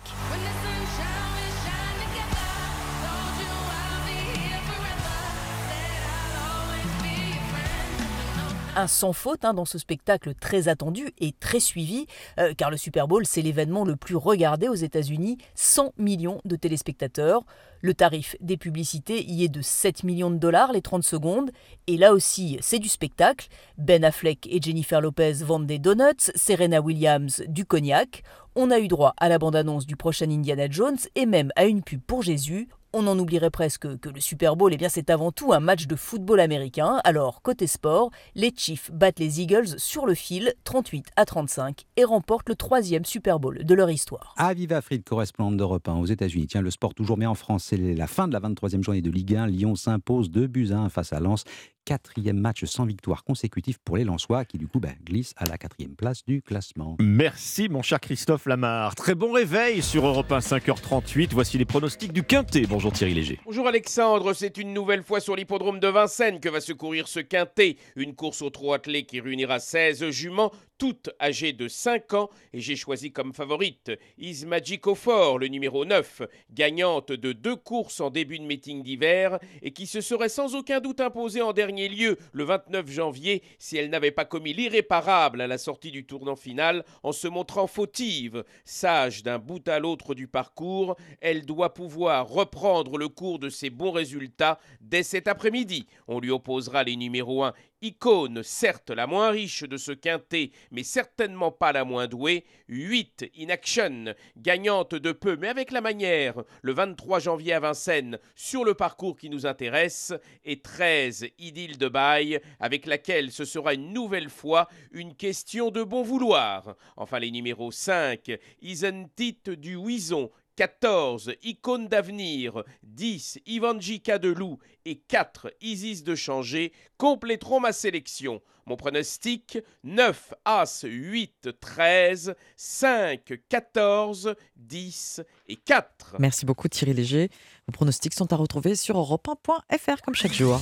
Sans faute hein, dans ce spectacle très attendu et très suivi, euh, car le Super Bowl, c'est l'événement le plus regardé aux États-Unis, 100 millions de téléspectateurs. Le tarif des publicités y est de 7 millions de dollars les 30 secondes, et là aussi, c'est du spectacle. Ben Affleck et Jennifer Lopez vendent des donuts, Serena Williams du cognac. On a eu droit à la bande-annonce du prochain Indiana Jones et même à une pub pour Jésus. On en oublierait presque que le Super Bowl, eh bien, c'est avant tout un match de football américain. Alors, côté sport, les Chiefs battent les Eagles sur le fil, 38 à 35, et remportent le troisième Super Bowl de leur histoire. Aviva Fried, correspondante d'Europe 1 aux États-Unis. Tiens, le sport toujours bien en France. C'est la fin de la 23e journée de Ligue 1. Lyon s'impose 2 buts à 1 face à Lens. Quatrième match sans victoire consécutif pour les Lensois qui, du coup, bah, glissent à la quatrième place du classement. Merci, mon cher Christophe Lamar. Très bon réveil sur Europe 1, 5h38. Voici les pronostics du Quintet. Bonjour Thierry Léger. Bonjour Alexandre, c'est une nouvelle fois sur l'hippodrome de Vincennes que va se courir ce quintet. Une course au trot attelé qui réunira 16 juments, toutes âgées de 5 ans. Et j'ai choisi comme favorite Is Magic Fort, le numéro 9, gagnante de deux courses en début de meeting d'hiver et qui se serait sans aucun doute imposée en dernier lieu le 29 janvier si elle n'avait pas commis l'irréparable à la sortie du tournant final en se montrant fautive. Sage d'un bout à l'autre du parcours, elle doit pouvoir reprendre le cours de ses bons résultats dès cet après-midi. On lui opposera les numéros 1 Icône, certes la moins riche de ce quintet, mais certainement pas la moins douée. 8 In Action, gagnante de peu, mais avec la manière, le 23 janvier à Vincennes, sur le parcours qui nous intéresse. Et 13 Idylle de Bail, avec laquelle ce sera une nouvelle fois une question de bon vouloir. Enfin, les numéros 5 Isentit du Huison, 14, Icône d'avenir, 10, Ivanjika de Loup et 4, Isis de Changer compléteront ma sélection. Mon pronostic 9, As, 8, 13, 5, 14, 10 et 4. Merci beaucoup Thierry Léger. Vos pronostics sont à retrouver sur europe1.fr comme chaque jour.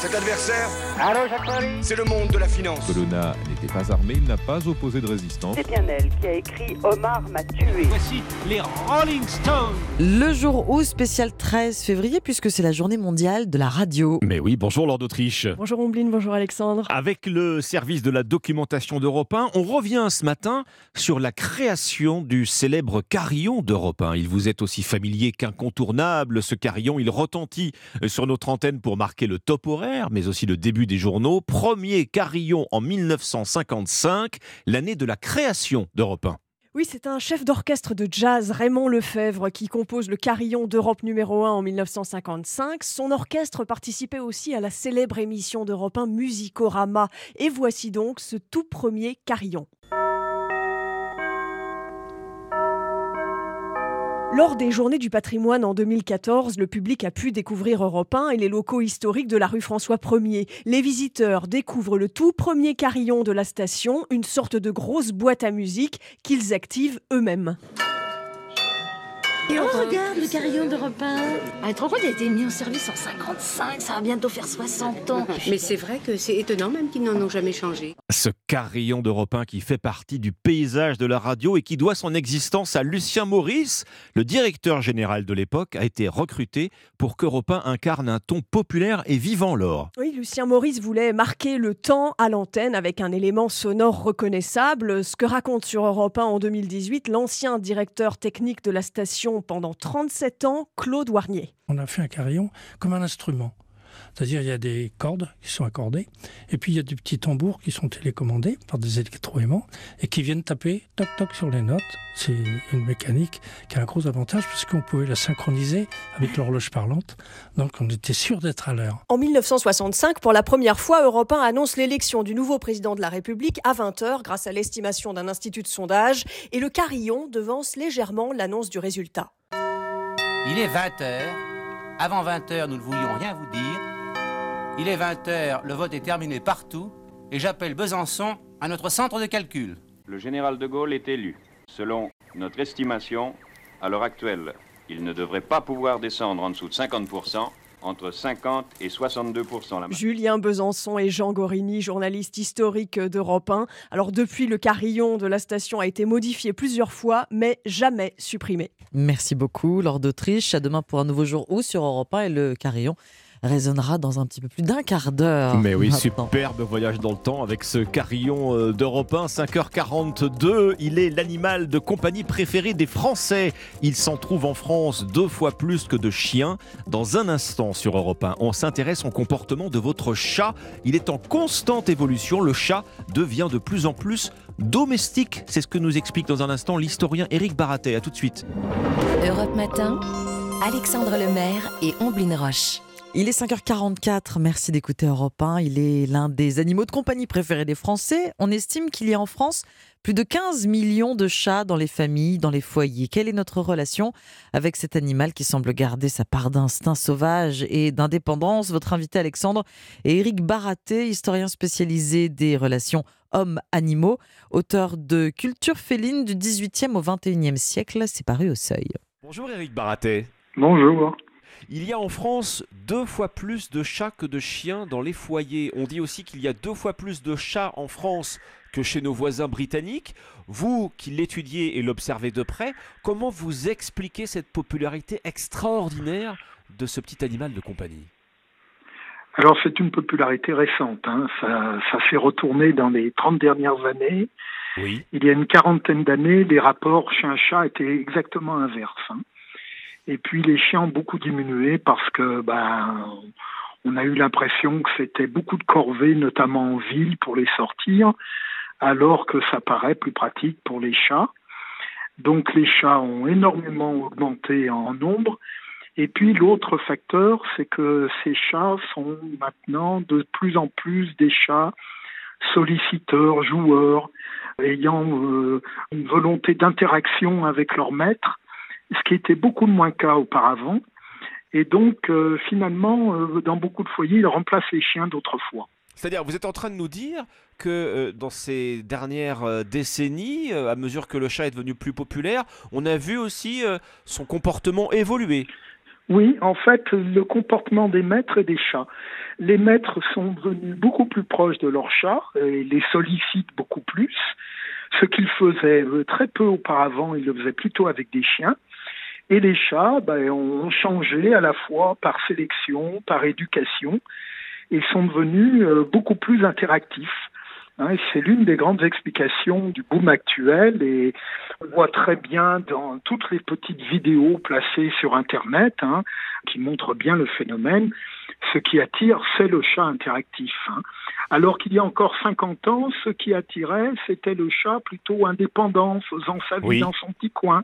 Cet adversaire, c'est le monde de la finance. Colonna n'était pas armé, il n'a pas opposé de résistance. C'est bien elle qui a écrit Omar m'a tué. Voici les Rolling Stones. Le jour où spécial 13 février puisque c'est la journée mondiale de la radio. Mais oui, bonjour Lord d'Autriche. Bonjour Ombline, bonjour Alexandre. Avec le service de la documentation d'Europe 1, on revient ce matin sur la création du célèbre carillon d'Europe 1. Il vous est aussi familier qu'incontournable. Ce carillon, il retentit sur notre antenne pour marquer le top horaire mais aussi le début des journaux. Premier carillon en 1955, l'année de la création d'Europe 1. Oui, c'est un chef d'orchestre de jazz, Raymond Lefebvre, qui compose le carillon d'Europe numéro 1 en 1955. Son orchestre participait aussi à la célèbre émission d'Europe 1 Musicorama. Et voici donc ce tout premier carillon. Lors des Journées du patrimoine en 2014, le public a pu découvrir Europe 1 et les locaux historiques de la rue François 1er. Les visiteurs découvrent le tout premier carillon de la station, une sorte de grosse boîte à musique qu'ils activent eux-mêmes. Et on regarde le carillon d'Europe 1. Ah, trop il a été mis en service en 55, ça va bientôt faire 60 ans. <laughs> Mais c'est vrai que c'est étonnant même qu'ils n'en ont jamais changé. Ce carillon d'Europe 1 qui fait partie du paysage de la radio et qui doit son existence à Lucien Maurice, le directeur général de l'époque, a été recruté pour qu'Europe 1 incarne un ton populaire et vivant l'or. Oui, Lucien Maurice voulait marquer le temps à l'antenne avec un élément sonore reconnaissable, ce que raconte sur Europe 1 en 2018 l'ancien directeur technique de la station pendant 37 ans, Claude Warnier. On a fait un carillon comme un instrument. C'est-à-dire, il y a des cordes qui sont accordées, et puis il y a des petits tambours qui sont télécommandés par des électroaimants et qui viennent taper toc toc sur les notes. C'est une mécanique qui a un gros avantage parce qu'on pouvait la synchroniser avec l'horloge parlante, donc on était sûr d'être à l'heure. En 1965, pour la première fois, Europe 1 annonce l'élection du nouveau président de la République à 20h grâce à l'estimation d'un institut de sondage, et le carillon devance légèrement l'annonce du résultat. Il est 20h. Avant 20h, nous ne voulions rien vous dire. Il est 20h, le vote est terminé partout, et j'appelle Besançon à notre centre de calcul. Le général de Gaulle est élu. Selon notre estimation, à l'heure actuelle, il ne devrait pas pouvoir descendre en dessous de 50%, entre 50 et 62 la Julien Besançon et Jean Gorini, journalistes historiques d'Europe 1. Alors depuis, le carillon de la station a été modifié plusieurs fois, mais jamais supprimé. Merci beaucoup, Lord d'Autriche. À demain pour un nouveau jour où sur Europe 1 et le carillon résonnera dans un petit peu plus d'un quart d'heure. Mais oui, superbe voyage dans le temps avec ce carillon euh, d'Europe 1, 5h42. Il est l'animal de compagnie préféré des Français. Il s'en trouve en France deux fois plus que de chiens. Dans un instant sur Europe 1, on s'intéresse au comportement de votre chat. Il est en constante évolution. Le chat devient de plus en plus domestique. C'est ce que nous explique dans un instant l'historien Éric Baratet. A tout de suite. Europe Matin, Alexandre Lemaire et Omblin Roche. Il est 5h44, merci d'écouter Europe 1. Il est l'un des animaux de compagnie préférés des Français. On estime qu'il y a en France plus de 15 millions de chats dans les familles, dans les foyers. Quelle est notre relation avec cet animal qui semble garder sa part d'instinct sauvage et d'indépendance? Votre invité Alexandre est Éric Baraté, historien spécialisé des relations hommes-animaux, auteur de Culture féline du 18e au 21e siècle. C'est paru au seuil. Bonjour Éric Baraté. Bonjour. Il y a en France deux fois plus de chats que de chiens dans les foyers. On dit aussi qu'il y a deux fois plus de chats en France que chez nos voisins britanniques. Vous qui l'étudiez et l'observez de près, comment vous expliquez cette popularité extraordinaire de ce petit animal de compagnie? Alors c'est une popularité récente, hein. ça, ça s'est retourné dans les 30 dernières années. Oui. Il y a une quarantaine d'années, les rapports chien-chat étaient exactement inverses. Hein. Et puis les chiens ont beaucoup diminué parce que ben on a eu l'impression que c'était beaucoup de corvées, notamment en ville, pour les sortir, alors que ça paraît plus pratique pour les chats. Donc les chats ont énormément augmenté en nombre. Et puis l'autre facteur, c'est que ces chats sont maintenant de plus en plus des chats solliciteurs, joueurs, ayant euh, une volonté d'interaction avec leur maître ce qui était beaucoup moins cas auparavant. Et donc, euh, finalement, euh, dans beaucoup de foyers, il remplace les chiens d'autrefois. C'est-à-dire, vous êtes en train de nous dire que euh, dans ces dernières décennies, à mesure que le chat est devenu plus populaire, on a vu aussi son comportement évoluer. Oui, en fait, le comportement des maîtres et des chats. Les maîtres sont devenus beaucoup plus proches de leurs chats et les sollicitent beaucoup plus. Ce qu'ils faisaient très peu auparavant, ils le faisaient plutôt avec des chiens. Et les chats ben, ont changé à la fois par sélection, par éducation, et sont devenus euh, beaucoup plus interactifs. Hein, c'est l'une des grandes explications du boom actuel et on voit très bien dans toutes les petites vidéos placées sur Internet hein, qui montrent bien le phénomène. Ce qui attire, c'est le chat interactif. Hein. Alors qu'il y a encore 50 ans, ce qui attirait, c'était le chat plutôt indépendant, faisant sa vie dans son petit coin.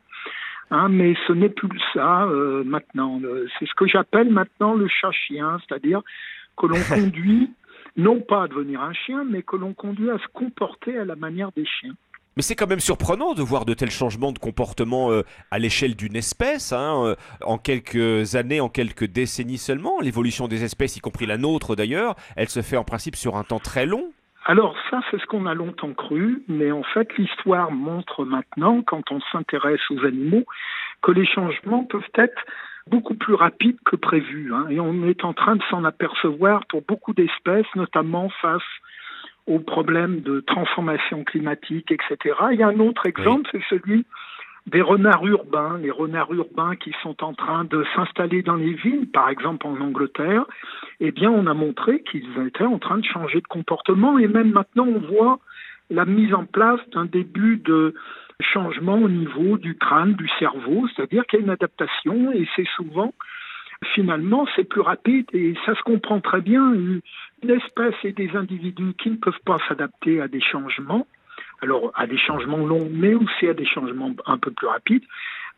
Hein, mais ce n'est plus ça euh, maintenant. C'est ce que j'appelle maintenant le chat-chien, c'est-à-dire que l'on <laughs> conduit non pas à devenir un chien, mais que l'on conduit à se comporter à la manière des chiens. Mais c'est quand même surprenant de voir de tels changements de comportement euh, à l'échelle d'une espèce, hein, euh, en quelques années, en quelques décennies seulement. L'évolution des espèces, y compris la nôtre d'ailleurs, elle se fait en principe sur un temps très long. Alors ça, c'est ce qu'on a longtemps cru, mais en fait, l'histoire montre maintenant, quand on s'intéresse aux animaux, que les changements peuvent être beaucoup plus rapides que prévu. Hein, et on est en train de s'en apercevoir pour beaucoup d'espèces, notamment face aux problèmes de transformation climatique, etc. Il y a un autre exemple, c'est celui des renards urbains, les renards urbains qui sont en train de s'installer dans les villes, par exemple en Angleterre, eh bien on a montré qu'ils étaient en train de changer de comportement. Et même maintenant on voit la mise en place d'un début de changement au niveau du crâne, du cerveau, c'est-à-dire qu'il y a une adaptation et c'est souvent finalement c'est plus rapide. Et ça se comprend très bien. Une espèce et des individus qui ne peuvent pas s'adapter à des changements, alors à des changements longs, mais aussi à des changements un peu plus rapides,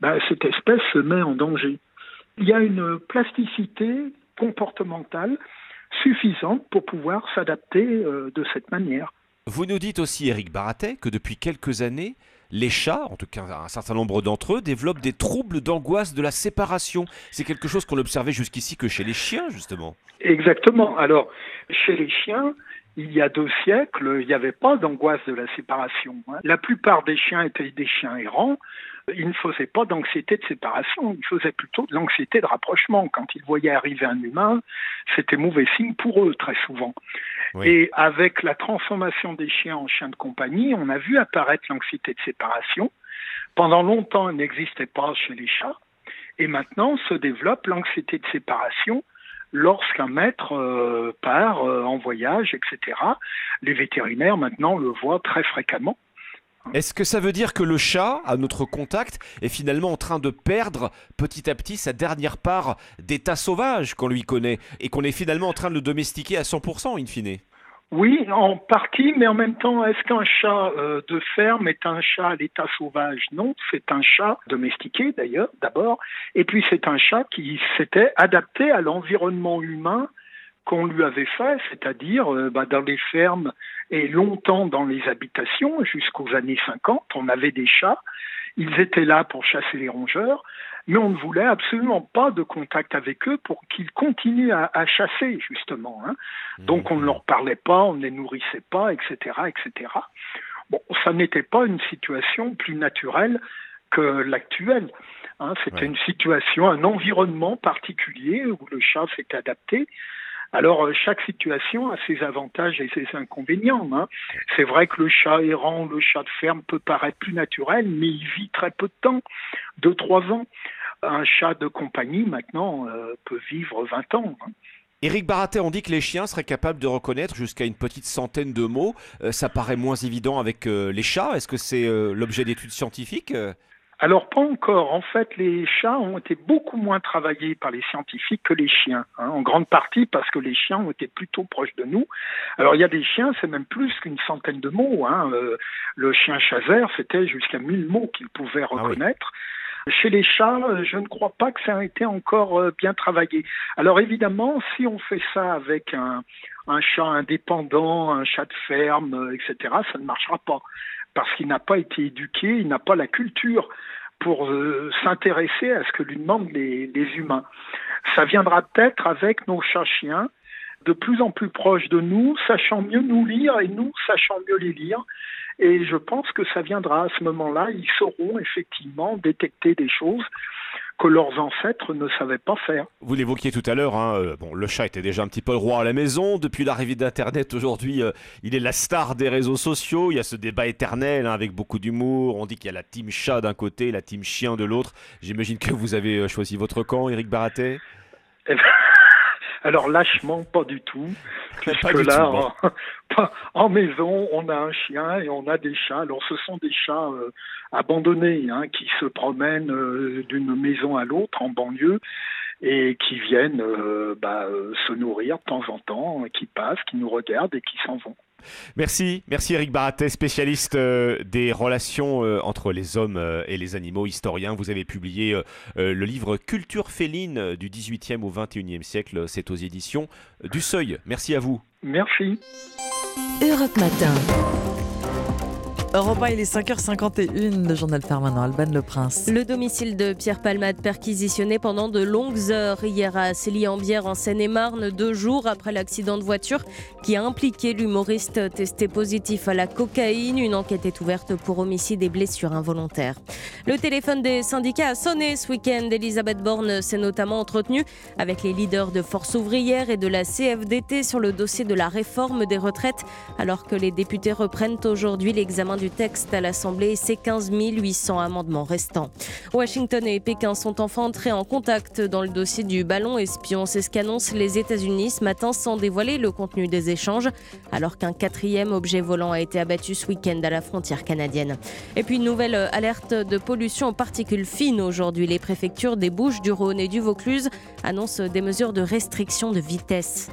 bah, cette espèce se met en danger. Il y a une plasticité comportementale suffisante pour pouvoir s'adapter euh, de cette manière. Vous nous dites aussi, Eric Baratet, que depuis quelques années, les chats, en tout cas un certain nombre d'entre eux, développent des troubles d'angoisse de la séparation. C'est quelque chose qu'on observait jusqu'ici que chez les chiens, justement. Exactement. Alors, chez les chiens, il y a deux siècles, il n'y avait pas d'angoisse de la séparation. Hein. La plupart des chiens étaient des chiens errants. Ils ne faisaient pas d'anxiété de séparation, ils faisaient plutôt de l'anxiété de rapprochement. Quand ils voyaient arriver un humain, c'était mauvais signe pour eux très souvent. Et avec la transformation des chiens en chiens de compagnie, on a vu apparaître l'anxiété de séparation. Pendant longtemps, elle n'existait pas chez les chats. Et maintenant se développe l'anxiété de séparation lorsqu'un maître euh, part euh, en voyage, etc. Les vétérinaires maintenant le voient très fréquemment. Est-ce que ça veut dire que le chat, à notre contact, est finalement en train de perdre petit à petit sa dernière part d'état sauvage qu'on lui connaît et qu'on est finalement en train de le domestiquer à 100% in fine? Oui, en partie, mais en même temps, est-ce qu'un chat euh, de ferme est un chat à l'état sauvage? Non, c'est un chat domestiqué d'ailleurs, d'abord, et puis c'est un chat qui s'était adapté à l'environnement humain qu'on lui avait fait, c'est-à-dire euh, bah, dans les fermes et longtemps dans les habitations, jusqu'aux années 50, on avait des chats, ils étaient là pour chasser les rongeurs, mais on ne voulait absolument pas de contact avec eux pour qu'ils continuent à, chasser, justement. Hein. Donc on ne leur parlait pas, on ne les nourrissait pas, etc. etc. Bon, ça n'était pas une situation plus naturelle que l'actuelle. Hein. C'était une situation, un environnement particulier où le chat s'est adapté. Alors, euh, chaque situation a ses avantages et ses inconvénients. Hein. C'est vrai que le chat errant, le chat de ferme peut paraître plus naturel, mais il vit très peu de temps, deux, trois ans. Un chat de compagnie, maintenant, euh, peut vivre 20 ans. Hein. Éric Baratet, on dit que les chiens seraient capables de reconnaître jusqu'à une petite centaine de mots. Euh, ça paraît moins évident avec les chats. Est-ce que c'est l'objet d'études scientifiques alors pas encore. En fait, les chats ont été beaucoup moins travaillés par les scientifiques que les chiens, hein, en grande partie parce que les chiens ont été plutôt proches de nous. Alors il y a des chiens, c'est même plus qu'une centaine de mots. Hein. Euh, le chien chaser, c'était jusqu'à 1000 mots qu'il pouvait ah reconnaître. Chez les chats, euh, je ne crois pas que ça a été encore euh, bien travaillé. Alors évidemment, si on fait ça avec un, un chat indépendant, un chat de ferme, etc., ça ne marchera pas parce qu'il n'a pas été éduqué, il n'a pas la culture pour euh, s'intéresser à ce que lui demandent les, humains. Ça viendra peut-être avec nos chats-chiens, de plus en plus proches de nous, sachant mieux nous lire et nous sachant mieux les lire. Et je pense que ça viendra à ce moment-là. Ils sauront effectivement détecter des choses que leurs ancêtres ne savaient pas faire. Vous l'évoquiez tout à l'heure, hein, euh, bon, le chat était déjà un petit peu le roi à la maison. Depuis l'arrivée d'Internet, aujourd'hui, euh, il est la star des réseaux sociaux. Il y a ce débat éternel hein, avec beaucoup d'humour. On dit qu'il y a la team chat d'un côté, la team chien de l'autre. J'imagine que vous avez euh, choisi votre camp, Eric Baratet eh ben, alors lâchement, pas du tout. Puisque là, <laughs> en, maison, on a un chien et on a des chats. Alors ce sont des chats euh, abandonnés hein, qui se promènent euh, d'une maison à l'autre en banlieue et qui viennent euh, bah, se nourrir de temps en temps, qui passent, qui nous regardent et qui s'en vont. Merci, merci Eric Baratet, spécialiste euh, des relations euh, entre les hommes euh, et les animaux, historien. Vous avez publié le livre Culture féline du 18e au 21e siècle. C'est aux éditions du Seuil. Merci à vous. Merci. Europe Matin. Europe 1, il est 5h51, le journal permanent Alban Le Prince. Le domicile de Pierre Palmade perquisitionné pendant de longues heures hier à Célie-en-Bière en Seine-et-Marne, deux jours après l'accident de voiture qui a impliqué l'humoriste testé positif à la cocaïne. Une enquête est ouverte pour homicide et blessures involontaires. Le téléphone des syndicats a sonné ce week-end. Elisabeth Borne s'est notamment entretenue avec les leaders de Force ouvrière et de la CFDT sur le dossier de la réforme des retraites, alors que les députés reprennent aujourd'hui l'examen du texte à l'Assemblée et ses 15 800 amendements restants. Washington et Pékin sont enfin entrés en contact dans le dossier du ballon espion. C'est ce qu'annoncent les États-Unis ce matin sans dévoiler le contenu des échanges, alors qu'un quatrième objet volant a été abattu ce week-end à la frontière canadienne. Et puis une nouvelle alerte de pollution aux particules fines aujourd'hui. Les préfectures des Bouches, du Rhône et du Vaucluse annoncent des mesures de restriction de vitesse.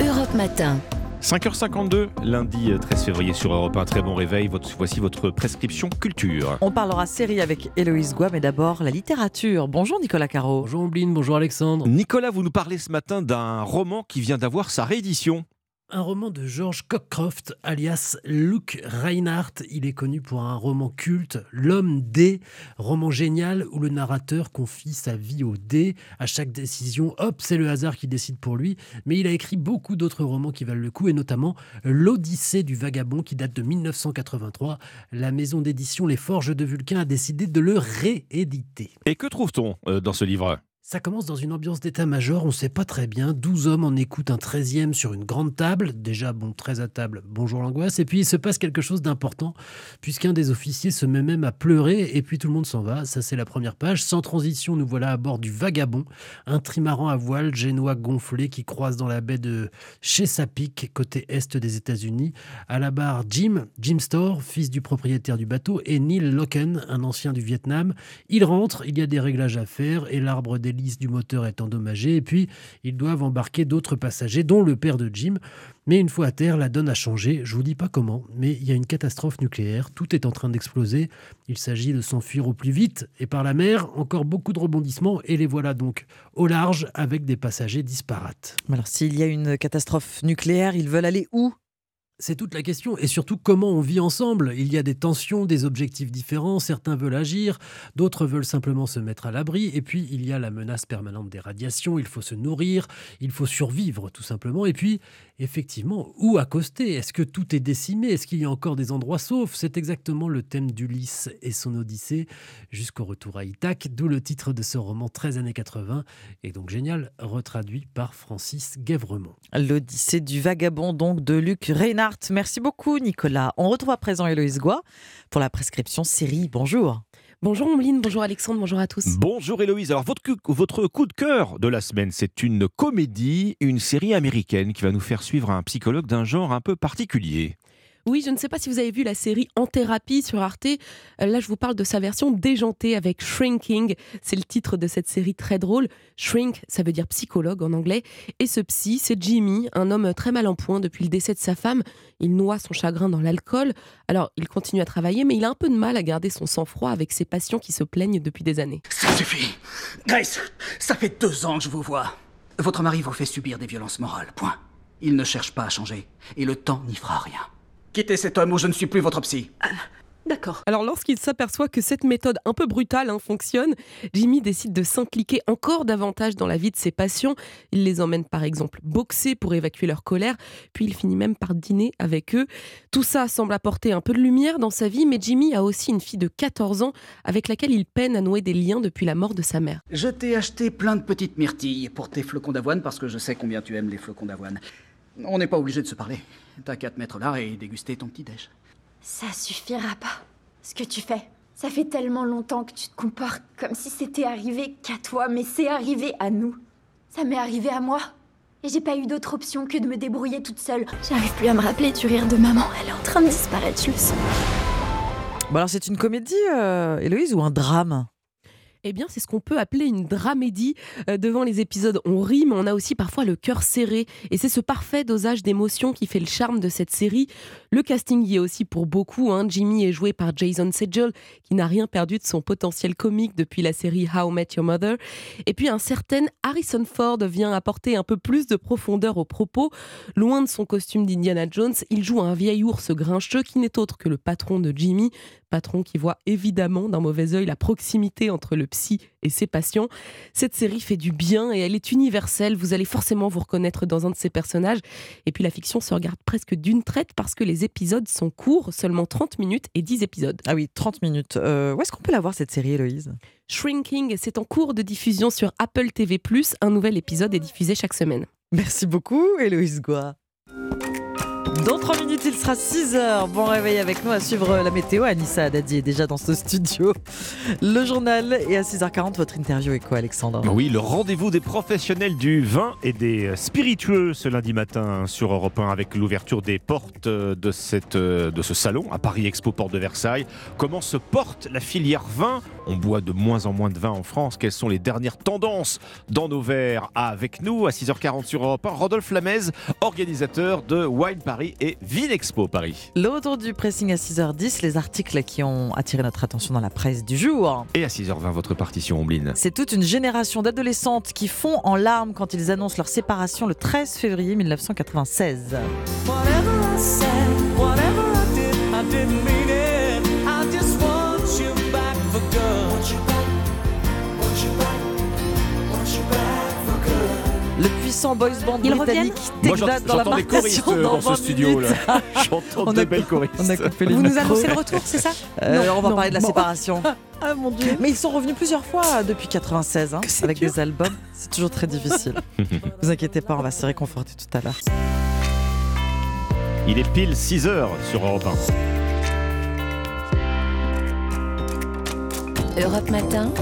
Europe Matin. 5h52, lundi 13 février sur Europe 1. Très bon réveil. voici votre prescription culture. On parlera série avec Héloïse Goua, mais d'abord la littérature. Bonjour Nicolas Caro. Bonjour Ombline, bonjour Alexandre. Nicolas, vous nous parlez ce matin d'un roman qui vient d'avoir sa réédition un roman de George Cockcroft, alias Luke Reinhardt. Il est connu pour un roman culte, L'homme D, roman génial où le narrateur confie sa vie au dé. À chaque décision, hop, c'est le hasard qui décide pour lui. Mais il a écrit beaucoup d'autres romans qui valent le coup, et notamment L'Odyssée du vagabond qui date de 1983. La maison d'édition Les Forges de Vulcain a décidé de le rééditer. Et que trouve-t-on euh, dans ce livre? Ça commence dans une ambiance d'état-major, on ne sait pas très bien. 12 hommes en écoutent un 13e sur une grande table. Déjà, bon, très à table, bonjour l'angoisse. Et puis il se passe quelque chose d'important, puisqu'un des officiers se met même à pleurer, et puis tout le monde s'en va. Ça, c'est la première page. Sans transition, nous voilà à bord du Vagabond, un trimaran à voile génois gonflé qui croise dans la baie de Chesapeake, côté est des États-Unis. À la barre, Jim, Jim Store, fils du propriétaire du bateau, et Neil Locken, un ancien du Vietnam. Il rentre, il y a des réglages à faire, et l'arbre des du moteur est endommagée et puis ils doivent embarquer d'autres passagers, dont le père de Jim. Mais une fois à terre, la donne a changé. Je vous dis pas comment, mais il y a une catastrophe nucléaire. Tout est en train d'exploser. Il s'agit de s'enfuir au plus vite. Et par la mer, encore beaucoup de rebondissements. Et les voilà donc au large avec des passagers disparates. Alors s'il y a une catastrophe nucléaire, ils veulent aller où? C'est toute la question. Et surtout, comment on vit ensemble Il y a des tensions, des objectifs différents. Certains veulent agir, d'autres veulent simplement se mettre à l'abri. Et puis, il y a la menace permanente des radiations. Il faut se nourrir, il faut survivre, tout simplement. Et puis, effectivement, où accoster? Est-ce que tout est décimé? Est-ce qu'il y a encore des endroits saufs? C'est exactement le thème d'Ulysse et son Odyssée jusqu'au retour à Ithaque, d'où le titre de ce roman 13 années 80, et donc génial, retraduit par Francis Guèvremont. L'Odyssée du vagabond, donc, de Luc Reynard Merci beaucoup, Nicolas. On retrouve à présent Héloïse Goua pour la prescription série. Bonjour. Bonjour Omeline, bonjour Alexandre, bonjour à tous. Bonjour Héloïse. Alors votre, votre coup de cœur de la semaine, c'est une comédie, une série américaine qui va nous faire suivre un psychologue d'un genre un peu particulier. Oui, je ne sais pas si vous avez vu la série En thérapie sur Arte. Euh, là, je vous parle de sa version déjantée avec Shrinking. C'est le titre de cette série très drôle. Shrink, ça veut dire psychologue en anglais. Et ce psy, c'est Jimmy, un homme très mal en point depuis le décès de sa femme. Il noie son chagrin dans l'alcool. Alors, il continue à travailler, mais il a un peu de mal à garder son sang-froid avec ses patients qui se plaignent depuis des années. Ça suffit Grace, ça fait deux ans que je vous vois. Votre mari vous fait subir des violences morales, point. Il ne cherche pas à changer, et le temps n'y fera rien. Quittez cet homme ou je ne suis plus votre psy. Ah, d'accord. Alors lorsqu'il s'aperçoit que cette méthode un peu brutale hein, fonctionne, Jimmy décide de s'impliquer encore davantage dans la vie de ses patients. Il les emmène par exemple boxer pour évacuer leur colère, puis il finit même par dîner avec eux. Tout ça semble apporter un peu de lumière dans sa vie, mais Jimmy a aussi une fille de 14 ans avec laquelle il peine à nouer des liens depuis la mort de sa mère. Je t'ai acheté plein de petites myrtilles pour tes flocons d'avoine parce que je sais combien tu aimes les flocons d'avoine. On n'est pas obligé de se parler. T'as qu'à te mettre là et déguster ton petit déj. Ça suffira pas. Ce que tu fais. Ça fait tellement longtemps que tu te comportes comme si c'était arrivé qu'à toi, mais c'est arrivé à nous. Ça m'est arrivé à moi. Et j'ai pas eu d'autre option que de me débrouiller toute seule. J'arrive plus à me rappeler du rire de maman. Elle est en train de disparaître, je le sens. Bon alors c'est une comédie, euh, Héloïse, ou un drame? Eh bien, c'est ce qu'on peut appeler une dramédie. Euh, devant les épisodes, on rit, mais on a aussi parfois le cœur serré. Et c'est ce parfait dosage d'émotions qui fait le charme de cette série. Le casting y est aussi pour beaucoup. hein. Jimmy est joué par Jason Segel, qui n'a rien perdu de son potentiel comique depuis la série How Met Your Mother. Et puis un certain Harrison Ford vient apporter un peu plus de profondeur aux propos. Loin de son costume d'Indiana Jones, il joue un vieil ours grincheux qui n'est autre que le patron de Jimmy, patron qui voit évidemment d'un mauvais œil la proximité entre le psy et ses patients. Cette série fait du bien et elle est universelle. Vous allez forcément vous reconnaître dans un de ses personnages. Et puis la fiction se regarde presque d'une traite parce que les épisodes sont courts, seulement 30 minutes et 10 épisodes. Ah oui, 30 minutes. Euh, où est-ce qu'on peut la voir cette série, Héloïse? Shrinking, c'est en cours de diffusion sur Apple TV+. Un nouvel épisode est diffusé chaque semaine. Merci beaucoup, Héloïse Goua. Dans 3 minutes, il sera 6 heures. Bon réveil avec nous à suivre la météo. Anissa Haddadi est déjà dans ce studio. Le journal et à 6h40, votre interview est quoi, Alexandre Oui, le rendez-vous des professionnels du vin et des spiritueux ce lundi matin sur Europe 1 avec l'ouverture des portes de, de ce salon à Paris Expo Porte de Versailles. Comment se porte la filière vin On boit de moins en moins de vin en France. Quelles sont les dernières tendances dans nos verres Avec nous à 6h40 sur Europe 1, Rodolphe Lamez, organisateur de Wine Paris et Vinexpo Paris. L'autre du pressing à 6h10, les articles qui ont attiré notre attention dans la presse du jour. Et à 6h20, votre partition, Ombline. C'est toute une génération d'adolescentes qui font en larmes quand ils annoncent leur séparation le 13 février 1996. Le puissant boys band Ils britannique Moi, dans la j'entends des choristes euh, dans ce 20 studio. Là. <laughs> J'entends On de belles choristes. On a coupé les Vous nous annoncez le retour, c'est ça Euh, Non, on va non, parler de la bon. séparation. <laughs> Ah mon dieu. Mais ils sont revenus plusieurs fois depuis 96 hein, avec des albums. C'est toujours très difficile. <laughs> vous inquiétez pas, on va se réconforter tout à l'heure. Il est pile 6h sur Europe 1. Europe Matin,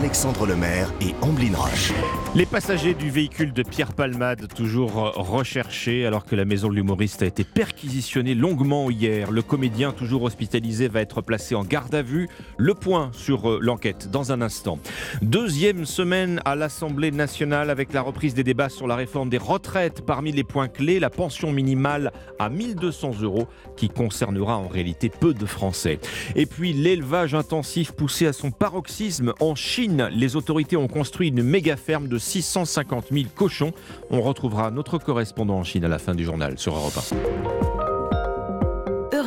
Alexandre Lemaire et Amblin Roche. Les passagers du véhicule de Pierre Palmade, toujours recherchés, alors que la maison de l'humoriste a été perquisitionnée longuement hier. Le comédien, toujours hospitalisé, va être placé en garde à vue. Le point sur euh, l'enquête dans un instant. Deuxième semaine à l'Assemblée nationale avec la reprise des débats sur la réforme des retraites. Parmi les points clés, la pension minimale à 1200 euros, qui concernera en réalité peu de Français. Et puis l'élevage intensif poussé à son paroxysme en Chine. Les autorités ont construit une méga ferme de 650 000 cochons. On retrouvera notre correspondant en Chine à la fin du journal sur Europe 1.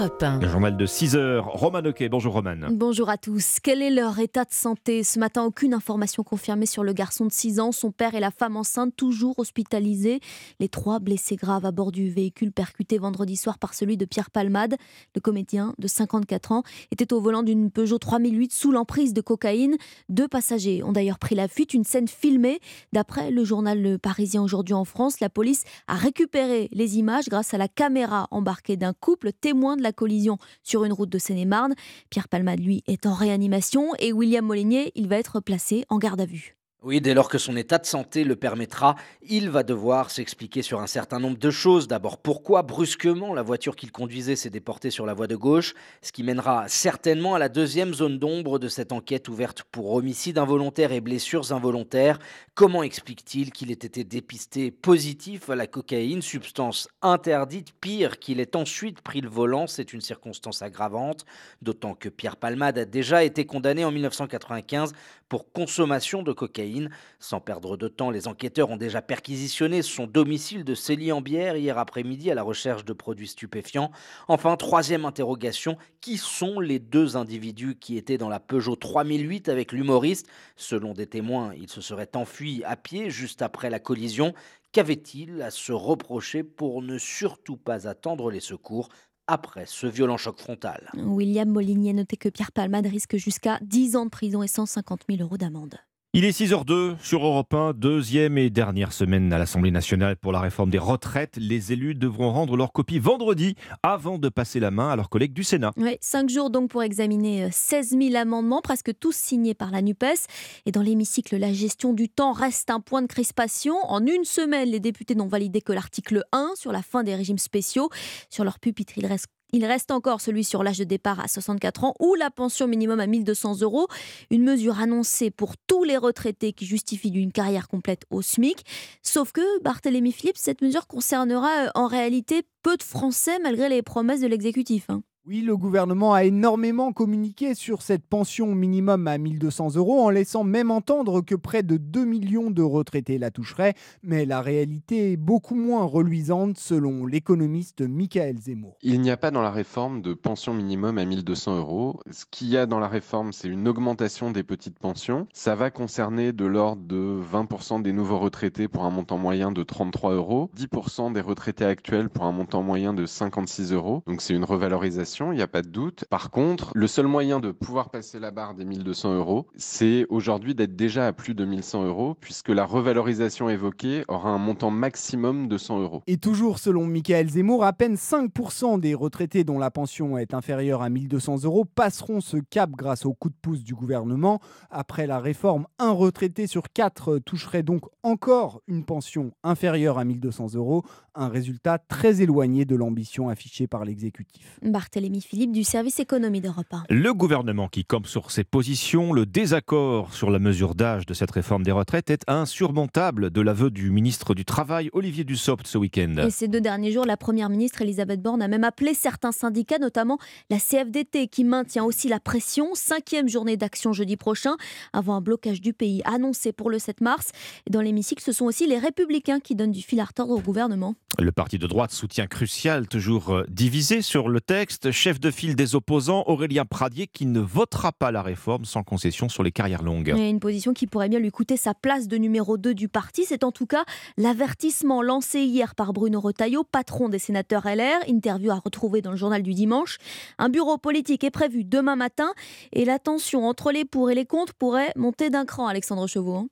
Europe 1. Le journal de 6 heures. Roman Oquet. Bonjour Roman. Bonjour à tous. Quel est leur état de santé Ce matin, aucune information confirmée sur le garçon de 6 ans, son père et la femme enceinte toujours hospitalisés. Les trois blessés graves à bord du véhicule percuté vendredi soir par celui de Pierre Palmade. Le comédien de 54 ans était au volant d'une Peugeot 3008 sous l'emprise de cocaïne. Deux passagers ont d'ailleurs pris la fuite. Une scène filmée. D'après le journal Le Parisien aujourd'hui en France, la police a récupéré les images grâce à la caméra embarquée d'un couple témoin de la collision sur une route de Seine-et-Marne. Pierre Palmade, lui, est en réanimation et William Molinier, il va être placé en garde à vue. Oui, dès lors que son état de santé le permettra, il va devoir s'expliquer sur un certain nombre de choses. D'abord, pourquoi brusquement la voiture qu'il conduisait s'est déportée sur la voie de gauche, ce qui mènera certainement à la deuxième zone d'ombre de cette enquête ouverte pour homicide involontaire et blessures involontaires. Comment explique-t-il qu'il ait été dépisté positif à la cocaïne, substance interdite, pire qu'il ait ensuite pris le volant? C'est une circonstance aggravante, d'autant que Pierre Palmade a déjà été condamné en 1995 pour consommation de cocaïne. Sans perdre de temps, les enquêteurs ont déjà perquisitionné son domicile de Célie-en-Bière hier après-midi à la recherche de produits stupéfiants. Enfin, troisième interrogation, qui sont les deux individus qui étaient dans la Peugeot 3008 avec l'humoriste? Selon des témoins, ils se seraient enfuis à pied juste après la collision. Qu'avait-il à se reprocher pour ne surtout pas attendre les secours après ce violent choc frontal? William Molinier notait que Pierre Palmade risque jusqu'à 10 ans de prison et 150 000 euros d'amende. Il est 6h02 sur Europe 1, deuxième et dernière semaine à l'Assemblée nationale pour la réforme des retraites. Les élus devront rendre leur copie vendredi avant de passer la main à leurs collègues du Sénat. Cinq jours donc pour examiner 16 000 amendements, presque tous signés par la NUPES. Et dans l'hémicycle, la gestion du temps reste un point de crispation. En une semaine, les députés n'ont validé que l'article 1 sur la fin des régimes spéciaux. Sur leur pupitre, il reste Il reste encore celui sur l'âge de départ à 64 ans ou la pension minimum à 1200 euros. Une mesure annoncée pour tous les retraités qui justifient d'une carrière complète au SMIC. Sauf que, Barthélémy Philippe, cette mesure concernera euh, en réalité peu de Français malgré les promesses de l'exécutif. hein. Oui, le gouvernement a énormément communiqué sur cette pension minimum à 1200 euros en laissant même entendre que près de 2 millions de retraités la toucheraient. Mais la réalité est beaucoup moins reluisante selon l'économiste Michael Zemmour. Il n'y a pas dans la réforme de pension minimum à 1200 euros. Ce qu'il y a dans la réforme, c'est une augmentation des petites pensions. Ça va concerner de l'ordre de 20% des nouveaux retraités pour un montant moyen de 33 euros, 10% des retraités actuels pour un montant moyen de 56 euros. Donc c'est une revalorisation il n'y a pas de doute. Par contre, le seul moyen de pouvoir passer la barre des 1200 euros, c'est aujourd'hui d'être déjà à plus de 1100 euros, puisque la revalorisation évoquée aura un montant maximum de 100 euros. Et toujours selon Michael Zemmour, à peine 5% des retraités dont la pension est inférieure à 1200 euros passeront ce cap grâce au coup de pouce du gouvernement. Après la réforme, un retraité sur quatre toucherait donc encore une pension inférieure à 1200 euros, un résultat très éloigné de l'ambition affichée par l'exécutif. Barthélémy Philippe du service économie d'Europe 1. Le gouvernement qui campe sur ses positions, le désaccord sur la mesure d'âge de cette réforme des retraites est insurmontable de l'aveu du ministre du Travail Olivier Dussopt ce week-end. Et ces deux derniers jours, la première ministre Elisabeth Borne a même appelé certains syndicats, notamment la CFDT, qui maintient aussi la pression. Cinquième journée d'action jeudi prochain, avant un blocage du pays annoncé pour le 7 mars. Dans l'hémicycle, ce sont aussi les Républicains qui donnent du fil à retordre au gouvernement. Le parti de droite soutien crucial, toujours divisé sur le texte. Chef de file des opposants, Aurélien Pradier, qui ne votera pas la réforme sans concession sur les carrières longues. Et une position qui pourrait bien lui coûter sa place de numéro 2 du parti. C'est en tout cas l'avertissement lancé hier par Bruno Retailleau, patron des sénateurs LR. Interview à retrouver dans le journal du dimanche. Un bureau politique est prévu demain matin et la tension entre les pour et les contre pourrait monter d'un cran, Alexandre Chevaux.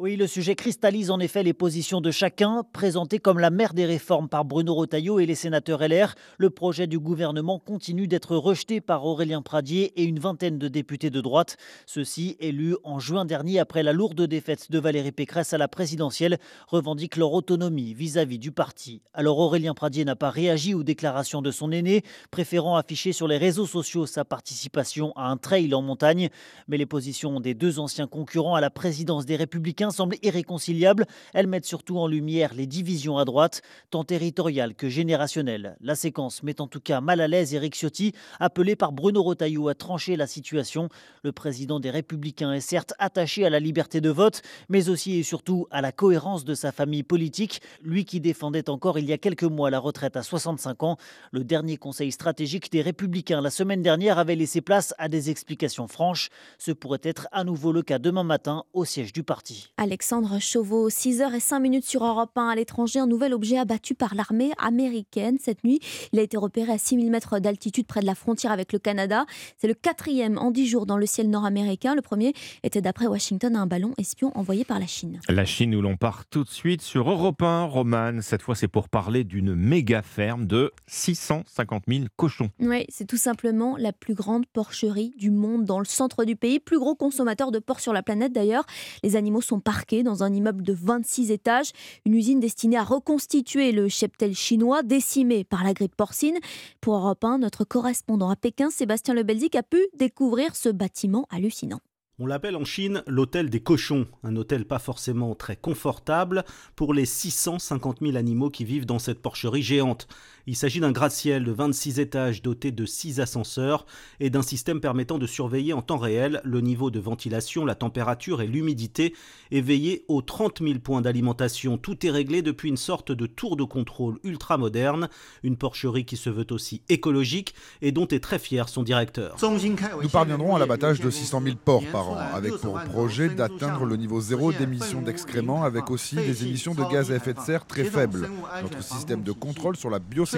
Oui, le sujet cristallise en effet les positions de chacun. Présenté comme la mère des réformes par Bruno Retailleau et les sénateurs LR, le projet du gouvernement continue d'être rejeté par Aurélien Pradier et une vingtaine de députés de droite. Ceux-ci, élus en juin dernier après la lourde défaite de Valérie Pécresse à la présidentielle, revendiquent leur autonomie vis-à-vis du parti. Alors Aurélien Pradier n'a pas réagi aux déclarations de son aîné, préférant afficher sur les réseaux sociaux sa participation à un trail en montagne. Mais les positions des deux anciens concurrents à la présidence des Républicains semblent irréconciliables. Elles mettent surtout en lumière les divisions à droite, tant territoriales que générationnelles. La séquence met en tout cas mal à l'aise Éric Ciotti, appelé par Bruno Retailleau à trancher la situation. Le président des Républicains est certes attaché à la liberté de vote, mais aussi et surtout à la cohérence de sa famille politique. Lui qui défendait encore il y a quelques mois la retraite à 65 ans. Le dernier conseil stratégique des Républicains la semaine dernière avait laissé place à des explications franches. Ce pourrait être à nouveau le cas demain matin au siège du parti. Alexandre Chauveau, 6h05 sur Europe 1 à l'étranger, un nouvel objet abattu par l'armée américaine cette nuit. Il a été repéré à 6000 mètres d'altitude près de la frontière avec le Canada. C'est le quatrième en 10 jours dans le ciel nord-américain. Le premier était d'après Washington un ballon espion envoyé par la Chine. La Chine où l'on part tout de suite sur Europe 1, Roman. Cette fois, c'est pour parler d'une méga ferme de 650 000 cochons. Oui, c'est tout simplement la plus grande porcherie du monde dans le centre du pays. Plus gros consommateur de porc sur la planète d'ailleurs. Les animaux sont dans un immeuble de 26 étages. Une usine destinée à reconstituer le cheptel chinois décimé par la grippe porcine. Pour Europe 1, notre correspondant à Pékin, Sébastien Lebelzik, a pu découvrir ce bâtiment hallucinant. On l'appelle en Chine l'hôtel des cochons, un hôtel pas forcément très confortable pour les 650 000 animaux qui vivent dans cette porcherie géante. Il s'agit d'un gratte-ciel de 26 étages doté de 6 ascenseurs et d'un système permettant de surveiller en temps réel le niveau de ventilation, la température et l'humidité et veiller aux 30 000 points d'alimentation. Tout est réglé depuis une sorte de tour de contrôle ultra moderne, une porcherie qui se veut aussi écologique et dont est très fier son directeur. Nous parviendrons à l'abattage de 600 000 porcs par an, avec pour projet d'atteindre le niveau zéro d'émissions d'excréments, avec aussi des émissions de gaz à effet de serre très faibles. Notre système de contrôle sur la biosécurité,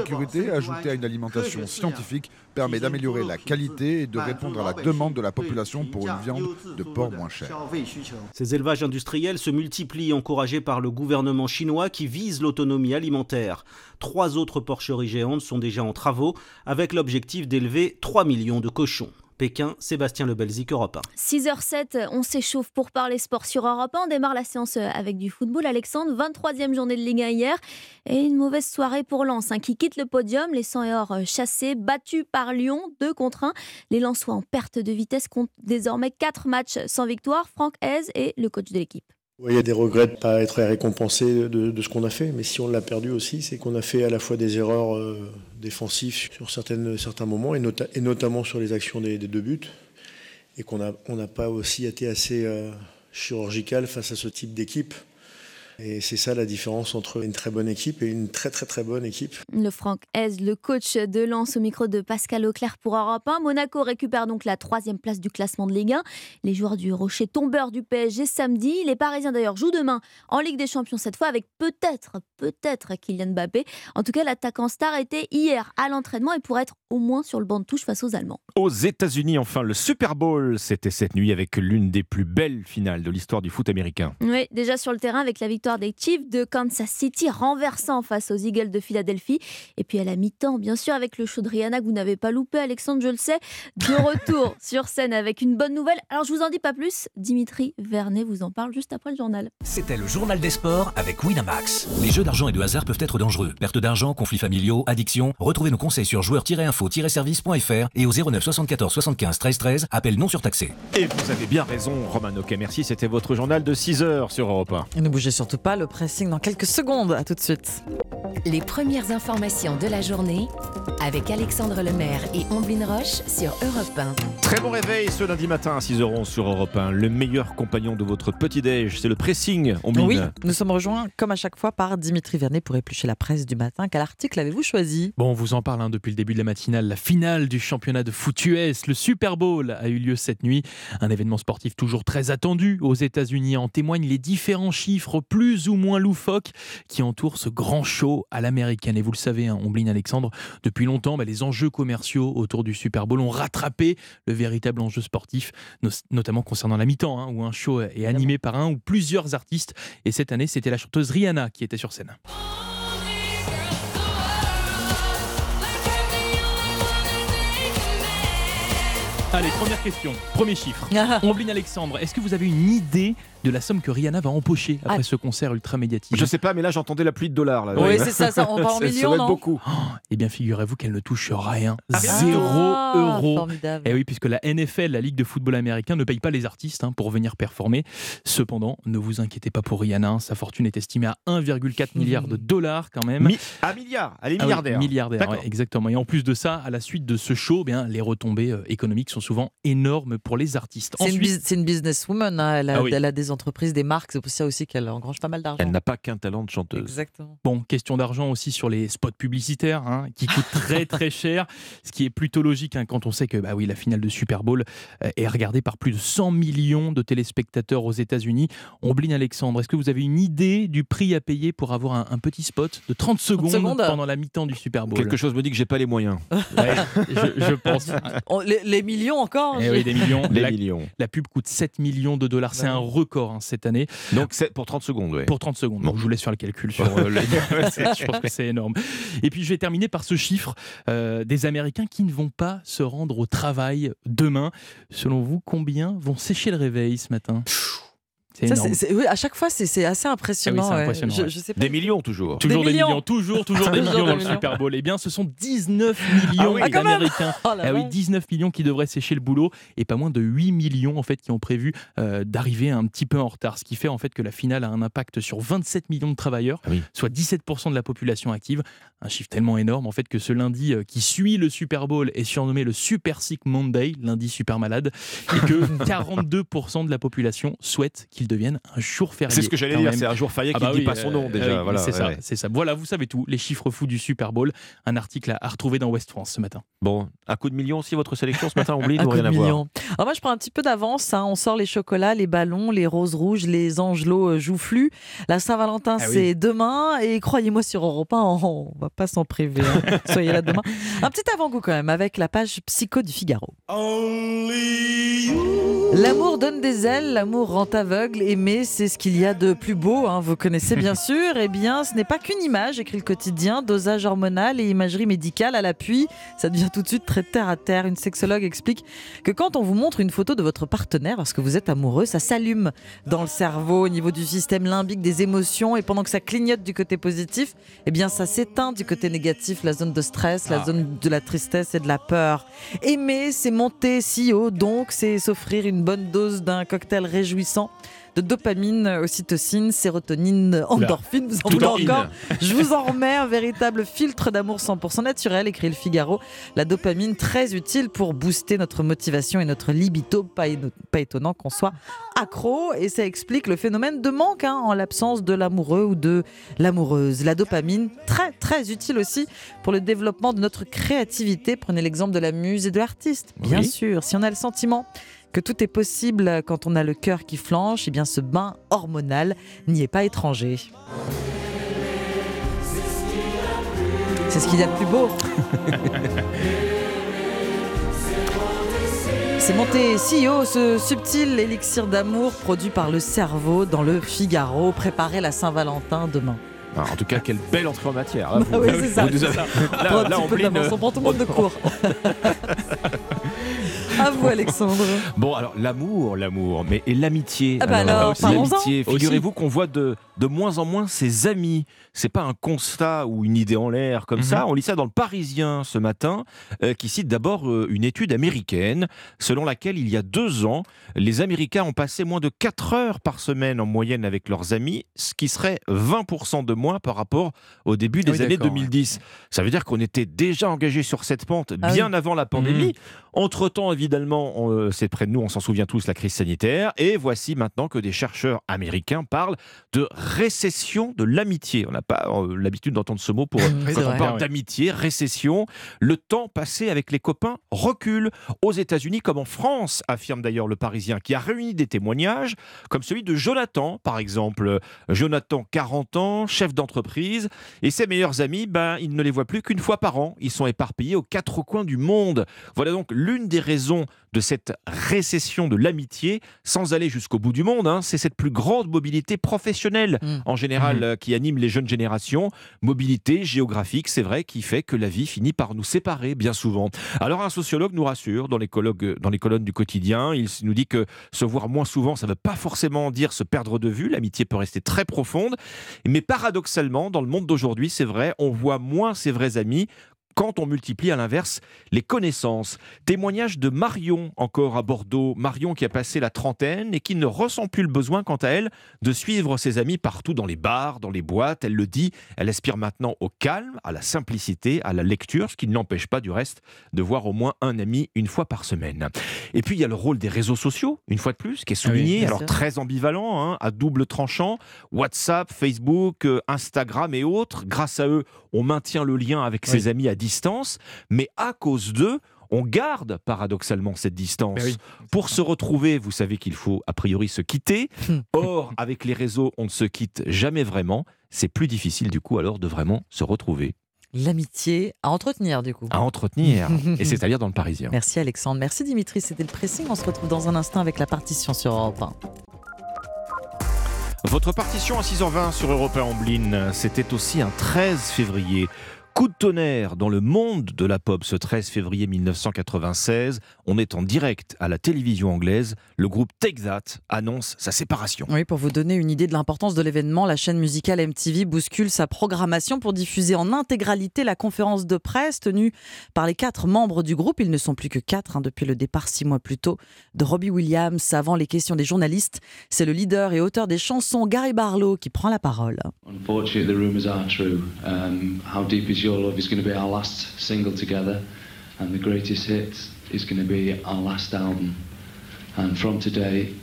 ajouté à une alimentation scientifique, permet d'améliorer la qualité et de répondre à la demande de la population pour une viande de porc moins chère. Ces élevages industriels se multiplient, encouragés par le gouvernement chinois qui vise l'autonomie alimentaire. Trois autres porcheries géantes sont déjà en travaux, avec l'objectif d'élever 3 millions de cochons. Pékin, Sébastien Lebelzik, Europe 1. 6h07, on s'échauffe pour parler sport sur Europe 1. On démarre la séance avec du football. Alexandre, 23e journée de Ligue 1 hier. Et une mauvaise soirée pour Lens, hein, qui quitte le podium. Les 100 et or chassés, battus par Lyon, 2 contre 1. Les Lensois en perte de vitesse comptent désormais 4 matchs sans victoire. Franck Hez est le coach de l'équipe. Il y a des regrets de ne pas être récompensé de, ce qu'on a fait, mais si on l'a perdu aussi, c'est qu'on a fait à la fois des erreurs euh, défensives sur certains moments, et, notamment sur les actions des, deux buts, et qu'on n'a pas aussi été assez euh, chirurgical face à ce type d'équipe. Et c'est ça la différence entre une très bonne équipe et une très très très bonne équipe. Le Franck Hez, le coach de Lens au micro de Pascal Auclair pour Europe 1. Monaco récupère donc la troisième place du classement de Ligue 1. Les joueurs du Rocher tombeur du PSG samedi. Les Parisiens d'ailleurs jouent demain en Ligue des Champions cette fois avec peut-être, peut-être Kylian Mbappé. En tout cas, l'attaquant star était hier à l'entraînement et pourrait être au moins sur le banc de touche face aux Allemands. Aux États-Unis, enfin, le Super Bowl, c'était cette nuit avec l'une des plus belles finales de l'histoire du foot américain. Oui, déjà sur le terrain avec la victoire des Chiefs de Kansas City, renversant face aux Eagles de Philadelphie. Et puis à la mi-temps, bien sûr, avec le show de Rihanna que vous n'avez pas loupé, Alexandre, je le sais, de <laughs> retour sur scène avec une bonne nouvelle. Alors je vous en dis pas plus, Dimitri Vernet vous en parle juste après le journal. C'était le journal des sports avec Winamax. Les jeux d'argent et de hasard peuvent être dangereux. Perte d'argent, conflits familiaux, addiction. Retrouvez nos conseils sur joueurs-info-service.fr et au 09 74 75 13 13, appel non surtaxé. Et vous avez bien raison, Romano Merci, c'était votre journal de 6 heures sur Europe 1. Et ne bougez surtout pas le pressing dans quelques secondes. À tout de suite. Les premières informations de la journée avec Alexandre Lemaire et Omblin Roche sur Europe 1. Très bon réveil ce lundi matin à 6h11 sur Europe 1. Le meilleur compagnon de votre petit-déj, c'est le pressing, Omblin. Oui, nous sommes rejoints comme à chaque fois par Dimitri Vernet pour éplucher la presse du matin. Quel article avez-vous choisi? Bon, on vous en parle hein, depuis le début de la matinale. La finale du championnat de foot US, le Super Bowl, a eu lieu cette nuit. Un événement sportif toujours très attendu aux États-Unis. En témoignent les différents chiffres plus ou moins loufoques qui entourent ce grand show à l'américaine. Et vous le savez, hein, Omblin Alexandre, depuis longtemps, bah, les enjeux commerciaux autour du Super Bowl ont rattrapé le véritable enjeu sportif, notamment concernant la mi-temps, hein, où un show est animé par un ou plusieurs artistes. Et cette année, c'était la chanteuse Rihanna qui était sur scène. Allez, première question, premier chiffre. <laughs> Omblin Alexandre, est-ce que vous avez une idée de la somme que Rihanna va empocher après ah. ce concert ultra médiatique Je sais pas, mais là j'entendais la pluie de dollars. Là. Oui, c'est ça, ça, on va en <laughs> millions, non beaucoup. Oh, eh bien, figurez-vous qu'elle ne touche rien. Ah, Zéro ah, euro. Et eh oui, puisque la NFL, la Ligue de football américain, ne paye pas les artistes hein, pour venir performer. Cependant, ne vous inquiétez pas pour Rihanna, sa fortune est estimée à 1,4 milliard de dollars quand même. Un milliard, elle est milliardaire. milliardaire, exactement. Et en plus de ça, à la suite de ce show, eh bien, les retombées euh, économiques sont souvent énormes pour les artistes. C'est une, businesswoman, hein. elle, a, elle a des entreprises, des marques c'est pour ça aussi qu'elle engrange pas mal d'argent. Elle n'a pas qu'un talent de chanteuse. Exactement. Bon, question d'argent aussi sur les spots publicitaires, hein, qui coûtent <laughs> très très cher, ce qui est plutôt logique hein, quand on sait que bah oui, la finale de Super Bowl euh, est regardée par plus de 100 millions de téléspectateurs aux États-Unis. Ombline Alexandre, est-ce que vous avez une idée du prix à payer pour avoir un, petit spot de 30 secondes, pendant la mi-temps du Super Bowl? Quelque chose me dit que j'ai pas les moyens. <laughs> je, pense. Les, millions encore eh oui, des millions. Les la, millions. La pub coûte 7 millions de dollars. C'est un record hein, cette année. Donc c'est pour 30 secondes, oui. Pour 30 secondes. je vous laisse faire le calcul sur euh, <laughs> <laughs> je pense que c'est énorme. Et puis je vais terminer par ce chiffre euh, des Américains qui ne vont pas se rendre au travail demain. Selon vous, combien vont sécher le réveil ce matin? Oui, à chaque fois, c'est assez impressionnant. Des millions toujours. Toujours des, millions. toujours, toujours des millions dans le Super Bowl. Eh bien, ce sont <laughs> 19 millions ah d'Américains. Oh ah oui, 19 millions qui devraient sécher le boulot et pas moins de 8 millions en fait qui ont prévu euh, d'arriver un petit peu en retard. Ce qui fait en fait que la finale a un impact sur 27 millions de travailleurs, ah soit 17% de la population active. Un chiffre tellement énorme en fait que ce lundi euh, qui suit le Super Bowl est surnommé le Super Sick Monday, lundi super malade, et que <laughs> 42% de la population souhaite qu'il devienne un jour férié. C'est ce que j'allais dire, c'est un jour férié ah qui ne bah dit pas son nom euh, déjà. voilà, c'est ça, c'est ça. Voilà, vous savez tout, les chiffres fous du Super Bowl. Un article à, retrouver dans West France ce matin. Bon, un coup de million aussi votre sélection ce matin, oublie, <laughs> ou rien à voir. Alors moi je prends un petit peu d'avance, hein. on sort les chocolats, les ballons, les roses rouges, les angelots euh, joufflus. La Saint-Valentin ah c'est demain et croyez-moi sur Europe 1, on va pas s'en priver. Hein. <laughs> Soyez là demain. Un petit avant-goût quand même avec la page psycho du Figaro. L'amour donne des ailes, l'amour rend aveugle, aimer c'est ce qu'il y a de plus beau, hein, vous connaissez bien <laughs> sûr. Eh bien, ce n'est pas qu'une image, écrit le quotidien, dosage hormonal et imagerie médicale à l'appui. Ça devient tout de suite très terre à terre. Une sexologue explique que quand on vous montre une photo de votre partenaire parce que vous êtes amoureux, ça s'allume dans le cerveau au niveau du système limbique des émotions et pendant que ça clignote du côté positif, eh bien ça s'éteint du côté négatif, la zone de stress, la Ah. zone de la tristesse et de la peur. Aimer, c'est monter si haut, donc c'est s'offrir une bonne dose d'un cocktail réjouissant de dopamine, ocytocine, sérotonine, endorphine. Vous en voulez encore Je vous en remets un véritable filtre d'amour 100% naturel, écrit le Figaro. La dopamine très utile pour booster notre motivation et notre libido. Pas, étonnant qu'on soit accro et ça explique le phénomène de manque hein, en l'absence de l'amoureux ou de l'amoureuse. La dopamine, très très utile aussi pour le développement de notre créativité. Prenez l'exemple de la muse et de l'artiste. Bien Oui. sûr, si on a le sentiment que tout est possible quand on a le cœur qui flanche, et bien ce bain hormonal n'y est pas étranger. C'est ce qu'il y a de plus beau. <laughs> C'est monté si haut, ce subtil élixir d'amour produit par le cerveau dans le Figaro. Préparez la Saint-Valentin demain. Ah, En tout cas, quelle belle entrée en matière. Bah oui, c'est ça, nous avez-. Là, là, on on prend tout le monde de court. <laughs> À vous, Alexandre. Bon, alors l'amour, l'amour, mais et l'amitié Ah bah alors, l'amitié. Figurez-vous qu'on voit de, de moins en moins ses amis. C'est pas un constat ou une idée en l'air comme ça. On lit ça dans le Parisien ce matin, euh, qui cite d'abord euh, une étude américaine selon laquelle il y a deux ans, les Américains ont passé moins de 4 heures par semaine en moyenne avec leurs amis, ce qui serait 20% de moins par rapport au début des Ah oui, années d'accord, 2010. Ça veut dire qu'on était déjà engagé sur cette pente Ah bien oui. avant la pandémie. Mhm. Entre-temps, évidemment, on, euh, c'est près de nous, on s'en souvient tous, la crise sanitaire. Et voici maintenant que des chercheurs américains parlent de récession de l'amitié. On n'a pas euh, l'habitude d'entendre ce mot pour, quand on vrai. parle Ouais. d'amitié, récession. Le temps passé avec les copains recule. Aux États-Unis comme en France, affirme d'ailleurs le Parisien, qui a réuni des témoignages, comme celui de Jonathan, par exemple. Jonathan, 40 ans, chef d'entreprise, et ses meilleurs amis, ben, il ne les voit plus qu'une fois par an. Ils sont éparpillés aux quatre coins du monde. Voilà donc l'une des raisons de cette récession de l'amitié, sans aller jusqu'au bout du monde, hein, c'est cette plus grande mobilité professionnelle, en général, euh, qui anime les jeunes générations. Mobilité géographique, c'est vrai, qui fait que la vie finit par nous séparer bien souvent. Alors un sociologue nous rassure dans les, colloques- dans les colonnes du quotidien, il nous dit que se voir moins souvent, ça ne veut pas forcément dire se perdre de vue, l'amitié peut rester très profonde, mais paradoxalement, dans le monde d'aujourd'hui, c'est vrai, on voit moins ses vrais amis quand on multiplie à l'inverse les connaissances. Témoignage de Marion, encore à Bordeaux. Marion qui a passé la trentaine et qui ne ressent plus le besoin, quant à elle, de suivre ses amis partout dans les bars, dans les boîtes. Elle le dit, elle aspire maintenant au calme, à la simplicité, à la lecture, ce qui ne l'empêche pas du reste de voir au moins un ami une fois par semaine. Et puis il y a le rôle des réseaux sociaux, une fois de plus, qui est Ah oui, souligné, alors sûr. très ambivalent, hein, à double tranchant. WhatsApp, Facebook, euh, Instagram et autres, grâce à eux, on maintient le lien avec Oui. ses amis à distance, mais à cause d'eux, on garde paradoxalement cette distance. Ben oui, Pour se retrouver, vous savez qu'il faut a priori se quitter. <laughs> Or, avec les réseaux, on ne se quitte jamais vraiment. C'est plus difficile du coup alors de vraiment se retrouver, L'amitié à entretenir, du coup. à entretenir. <laughs> et c'est-à-dire dans le Parisien. Merci Alexandre. Merci Dimitri. C'était le pressing. On se retrouve dans un instant avec la partition sur Europe 1. Votre partition à 6h20 sur Europe 1 Amblin, c'était aussi un 13 février. Coup de tonnerre dans le monde de la pop ce 13 février 1996. On est en direct à la télévision anglaise. Le groupe Take That annonce sa séparation. Oui, pour vous donner une idée de l'importance de l'événement, la chaîne musicale MTV bouscule sa programmation pour diffuser en intégralité la conférence de presse tenue par les quatre membres du groupe. Ils ne sont plus que quatre hein, depuis le départ six mois plus tôt de Robbie Williams avant les questions des journalistes. C'est le leader et auteur des chansons Gary Barlow qui prend la parole. Unfortunately, the rumours are true. Um, How Deep Is Your Love is going to be our last single together, and the greatest hit is going to be our last album. And from today,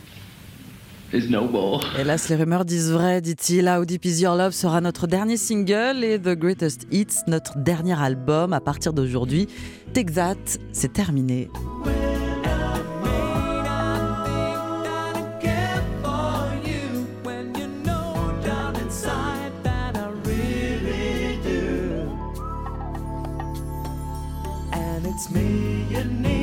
is no. Hélas, les rumeurs disent vrai, dit-il. How Deep Is Your Love sera notre dernier single et The Greatest Hits, notre dernier album. À partir d'aujourd'hui, Take That, c'est terminé. And it's me you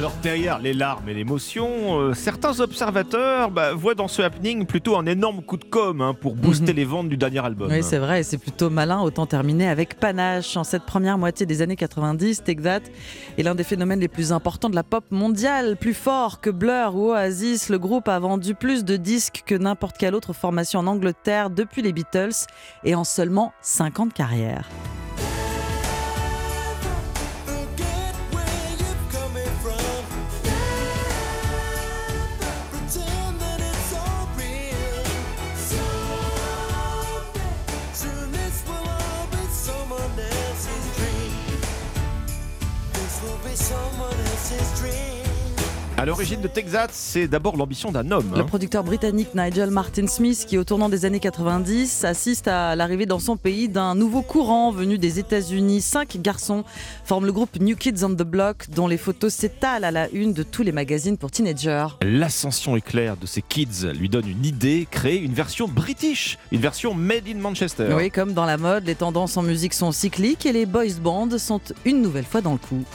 Alors derrière les larmes et l'émotion, euh, certains observateurs bah, voient dans ce happening plutôt un énorme coup de com hein, pour booster les ventes du dernier album. Oui, c'est vrai, et c'est plutôt malin, autant terminer avec panache. En cette première moitié des années 90, Take That est l'un des phénomènes les plus importants de la pop mondiale. Plus fort que Blur ou Oasis, le groupe a vendu plus de disques que n'importe quelle autre formation en Angleterre depuis les Beatles et en seulement 5 ans À l'origine de Texas, c'est d'abord l'ambition d'un homme. Le hein. producteur britannique Nigel Martin Smith, qui au tournant des années 90 assiste à l'arrivée dans son pays d'un nouveau courant venu des États-Unis. Cinq garçons forment le groupe New Kids on the Block, dont les photos s'étalent à la une de tous les magazines pour teenagers. L'ascension éclair de ces kids lui donne une idée, créer une version british, une version made in Manchester. Oui, comme dans la mode, les tendances en musique sont cycliques et les boys bands sont une nouvelle fois dans le coup.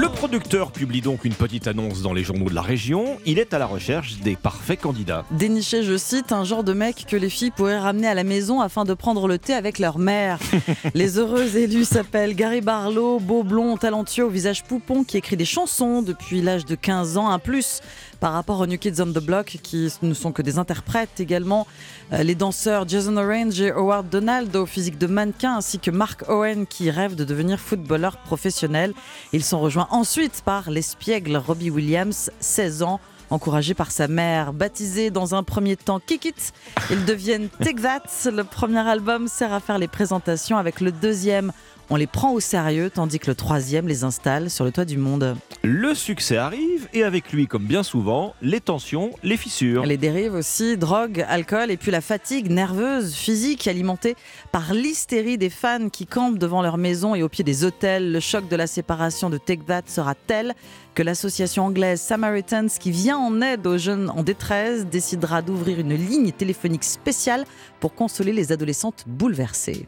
Le producteur publie donc une petite annonce dans les journaux de la région. Il est à la recherche des parfaits candidats. Déniché, je cite, un genre de mec que les filles pourraient ramener à la maison afin de prendre le thé avec leur mère. <laughs> les heureux élus s'appellent Gary Barlow, beau blond, talentueux au visage poupon qui écrit des chansons depuis l'âge de 15 ans, un plus par rapport aux New Kids on the Block qui ne sont que des interprètes également. Euh, les danseurs Jason Orange et Howard Donald au physique de mannequin ainsi que Mark Owen qui rêve de devenir footballeur professionnel. Ils sont rejoints ensuite par l'espiègle Robbie Williams, 16 ans. Encouragé par sa mère, baptisé dans un premier temps Kick It, ils deviennent Take That. Le premier album sert à faire les présentations avec le deuxième on les prend au sérieux, tandis que le troisième les installe sur le toit du monde. Le succès arrive et avec lui, comme bien souvent, les tensions, les fissures. Les dérives aussi, drogue, alcool et puis la fatigue nerveuse, physique, alimentée par l'hystérie des fans qui campent devant leur maison et au pied des hôtels. Le choc de la séparation de Take That sera tel que l'association anglaise Samaritans, qui vient en aide aux jeunes en détresse, décidera d'ouvrir une ligne téléphonique spéciale pour consoler les adolescentes bouleversées.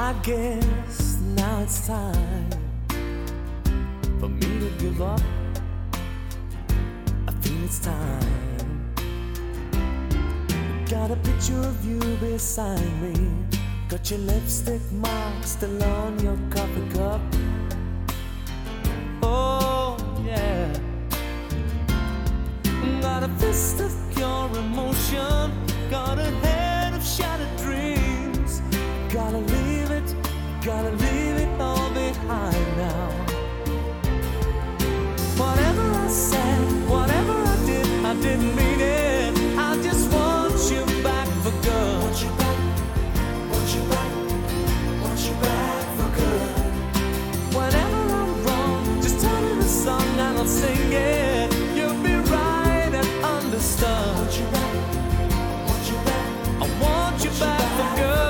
I guess now it's time for me to give up. I feel it's time. Got a picture of you beside me. Got your lipstick mark still on your coffee cup. Oh, yeah. Got a fist of your emotion. Got a head of shattered dreams. Leave it, gotta leave it all behind now. Whatever I said, whatever I did, I didn't mean it. I just want you back for good. Want you back, want you back, want you back for good. Whenever I'm wrong, just tell me the song and I'll sing it. You'll be right and understood. Want you back, want you back, I want you back for good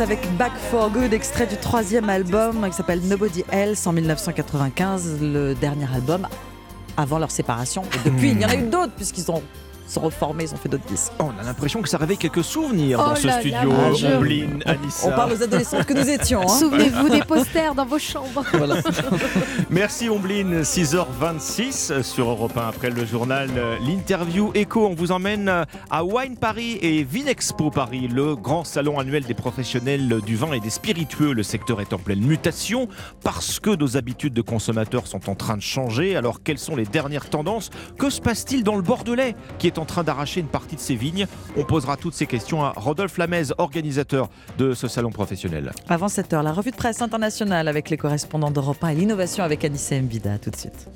Avec Back for Good, extrait du troisième album qui s'appelle Nobody Else en 1995, le dernier album avant leur séparation. Et depuis, il y en a eu d'autres puisqu'ils ont sont reformés, ils ont fait d'autres disques. On a l'impression que ça réveille quelques souvenirs Oh dans ce là là, studio. Ombline, Anissa. On parle aux adolescentes que nous étions. hein. Souvenez-vous <laughs> des posters dans vos chambres. <laughs> Merci Ombline, 6h26 sur Europe 1 après le journal. L'interview Echo, on vous emmène à Wine Paris et Vinexpo Paris, le grand salon annuel des professionnels du vin et des spiritueux. Le secteur est en pleine mutation parce que nos habitudes de consommateurs sont en train de changer. Alors quelles sont les dernières tendances? Que se passe-t-il dans le Bordelais qui est en train d'arracher une partie de ses vignes On posera toutes ces questions à Rodolphe Lamez, organisateur de ce salon professionnel. Avant 7 heures, la revue de presse internationale avec les correspondants d'Europe 1 et l'innovation avec Anissa Mbida. Tout de suite.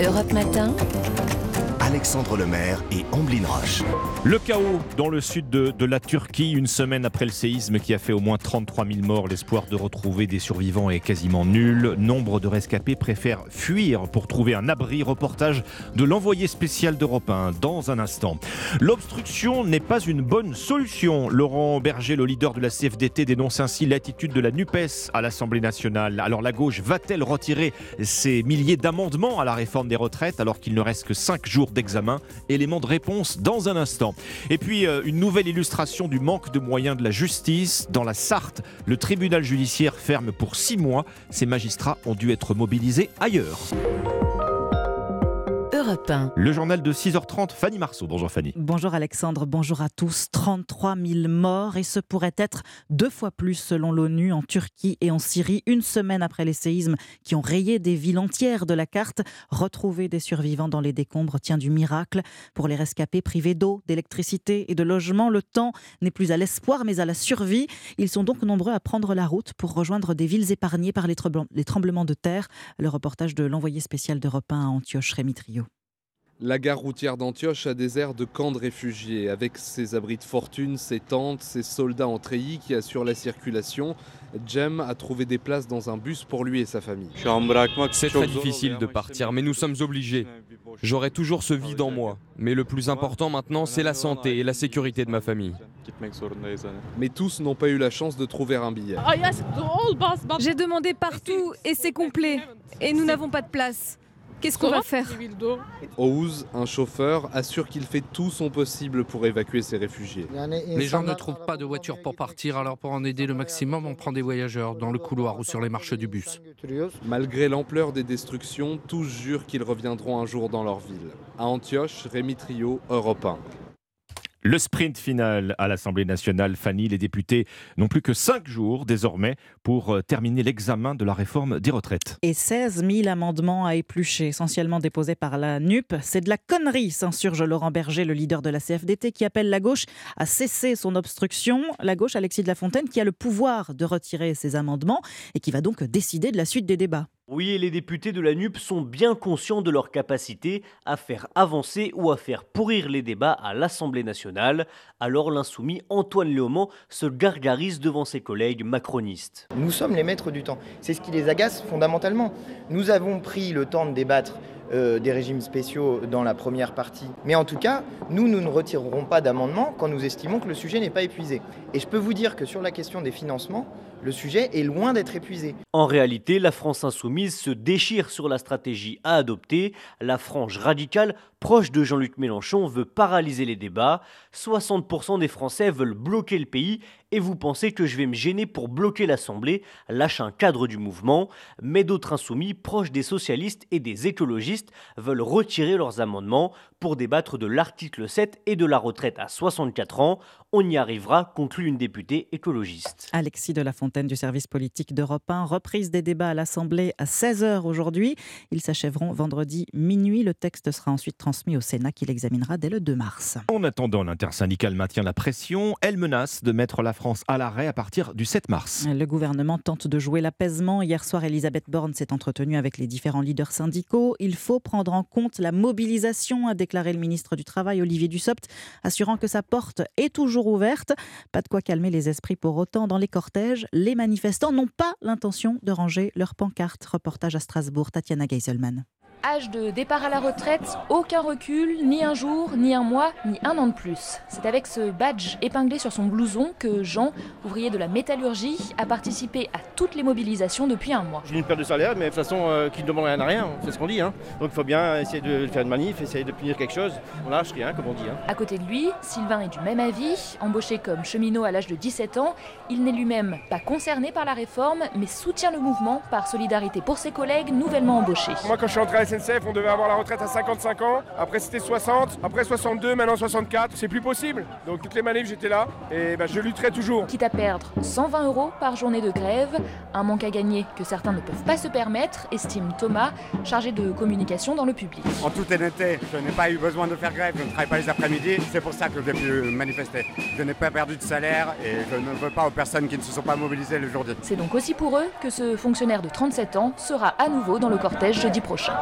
Europe Matin, Alexandre Lemaire et Amblin Roche. Le chaos dans le sud de, la Turquie, une semaine après le séisme qui a fait au moins 33 000 morts, l'espoir de retrouver des survivants est quasiment nul. Nombre de rescapés préfèrent fuir pour trouver un abri. Reportage de l'envoyé spécial d'Europe 1 dans un instant. L'obstruction n'est pas une bonne solution. Laurent Berger, le leader de la CFDT, dénonce ainsi l'attitude de la NUPES à l'Assemblée nationale. Alors la gauche va-t-elle retirer ces milliers d'amendements à la réforme des retraites alors qu'il ne reste que 5 jours d'examen Élément de réponse dans un instant. Et puis euh, une nouvelle illustration du manque de moyens de la justice. Dans la Sarthe, le tribunal judiciaire ferme pour 6 mois. Ces magistrats ont dû être mobilisés ailleurs. Europe 1. Le journal de 6h30, Fanny Marceau. Bonjour Fanny. Bonjour Alexandre, bonjour à tous. 33 000 morts et ce pourrait être deux fois plus selon l'ONU en Turquie et en Syrie, une semaine après les séismes qui ont rayé des villes entières de la carte. Retrouver des survivants dans les décombres tient du miracle. Pour les rescapés privés d'eau, d'électricité et de logement, le temps n'est plus à l'espoir mais à la survie. Ils sont donc nombreux à prendre la route pour rejoindre des villes épargnées par les tremblements- les tremblements de terre. Le reportage de l'envoyé spécial d'Europe 1 à Antioche, Rémi Trio. La gare routière d'Antioche a des airs de camp de réfugiés, avec ses abris de fortune, ses tentes, ses soldats en treillis qui assurent la circulation. Jem a trouvé des places dans un bus pour lui et sa famille. C'est très difficile de partir, mais nous sommes obligés. J'aurai toujours ce vide en moi. Mais le plus important maintenant, c'est la santé et la sécurité de ma famille. Mais tous n'ont pas eu la chance de trouver un billet. J'ai demandé partout et c'est complet. Et nous n'avons pas de place. Qu'est-ce qu'on va faire Ouz, un chauffeur, assure qu'il fait tout son possible pour évacuer ces réfugiés. Les gens ne trouvent pas de voiture pour partir, alors pour en aider le maximum, on prend des voyageurs dans le couloir ou sur les marches du bus. Malgré l'ampleur des destructions, tous jurent qu'ils reviendront un jour dans leur ville. À Antioche, Rémi Trio, Europe 1. Le sprint final à l'Assemblée nationale, Fanny, les députés n'ont plus que 5 jours désormais pour euh, terminer l'examen de la réforme des retraites. et 16 000 amendements à éplucher, essentiellement déposés par la NUP. C'est de la connerie, s'insurge Laurent Berger, le leader de la CFDT, qui appelle la gauche à cesser son obstruction. La gauche, Alexis de la Fontaine, qui a le pouvoir de retirer ces amendements et qui va donc décider de la suite des débats. Oui, et les députés de la NUP sont bien conscients de leur capacité à faire avancer ou à faire pourrir les débats à l'Assemblée nationale. Alors l'insoumis Antoine Léaumont se gargarise devant ses collègues macronistes. Nous sommes les maîtres du temps. C'est ce qui les agace fondamentalement. Nous avons pris le temps de débattre euh, des régimes spéciaux dans la première partie. Mais en tout cas, nous, nous ne retirerons pas d'amendement quand nous estimons que le sujet n'est pas épuisé. Et je peux vous dire que sur la question des financements, le sujet est loin d'être épuisé. En réalité, la France insoumise se déchire sur la stratégie à adopter. La frange radicale, proche de Jean-Luc Mélenchon, veut paralyser les débats. 60% des Français veulent bloquer le pays et vous pensez que je vais me gêner pour bloquer l'Assemblée, lâche un cadre du mouvement. Mais d'autres insoumis, proches des socialistes et des écologistes, veulent retirer leurs amendements pour débattre de l'article 7 et de la retraite à 64 ans. On y arrivera, conclut une députée écologiste. Alexis de la Fontaine du service politique d'Europe 1, reprise des débats à l'Assemblée à 16h aujourd'hui. Ils s'achèveront vendredi minuit. Le texte sera ensuite transmis au Sénat qui l'examinera dès le 2 mars. En attendant, l'intersyndicale maintient la pression. Elle menace de mettre la France à l'arrêt à partir du 7 mars. Le gouvernement tente de jouer l'apaisement. Hier soir, Elisabeth Borne s'est entretenue avec les différents leaders syndicaux. Il faut prendre en compte la mobilisation, a déclaré le ministre du Travail, Olivier Dussopt, assurant que sa porte est toujours ouverte. Pas de quoi calmer les esprits pour autant. Dans les cortèges, les manifestants n'ont pas l'intention de ranger leurs pancartes. Reportage à Strasbourg, Tatiana Geiselman. Âge de départ à la retraite, aucun recul, ni un jour, ni un mois, ni un an de plus. C'est avec ce badge épinglé sur son blouson que Jean, ouvrier de la métallurgie, a participé à toutes les mobilisations depuis un mois. J'ai une perte de salaire, mais de toute façon, euh, qui ne demande rien à rien, c'est ce qu'on dit. Hein. Donc il faut bien essayer de faire une manif, essayer de punir quelque chose. On lâche rien, comme on dit. Hein. À côté de lui, Sylvain est du même avis. Embauché comme cheminot à l'âge de 17 ans, il n'est lui-même pas concerné par la réforme, mais soutient le mouvement par solidarité pour ses collègues nouvellement embauchés. Moi, quand je suis entré à SNCF, on devait avoir la retraite à 55 ans. Après, c'était 60. Après, 62. Maintenant, 64. C'est plus possible. Donc, toutes les manifs, j'étais là. Et ben, je lutterai toujours. Quitte à perdre 120 euros par journée de grève, un manque à gagner que certains ne peuvent pas se permettre, estime Thomas, chargé de communication dans le public. En toute honnêteté, je n'ai pas eu besoin de faire grève. Je ne travaille pas les après-midi. C'est pour ça que j'ai pu manifester. Je n'ai pas perdu de salaire et je ne veux pas aux personnes qui ne se sont pas mobilisées le jour J. C'est donc aussi pour eux que ce fonctionnaire de 37 ans sera à nouveau dans le cortège jeudi prochain.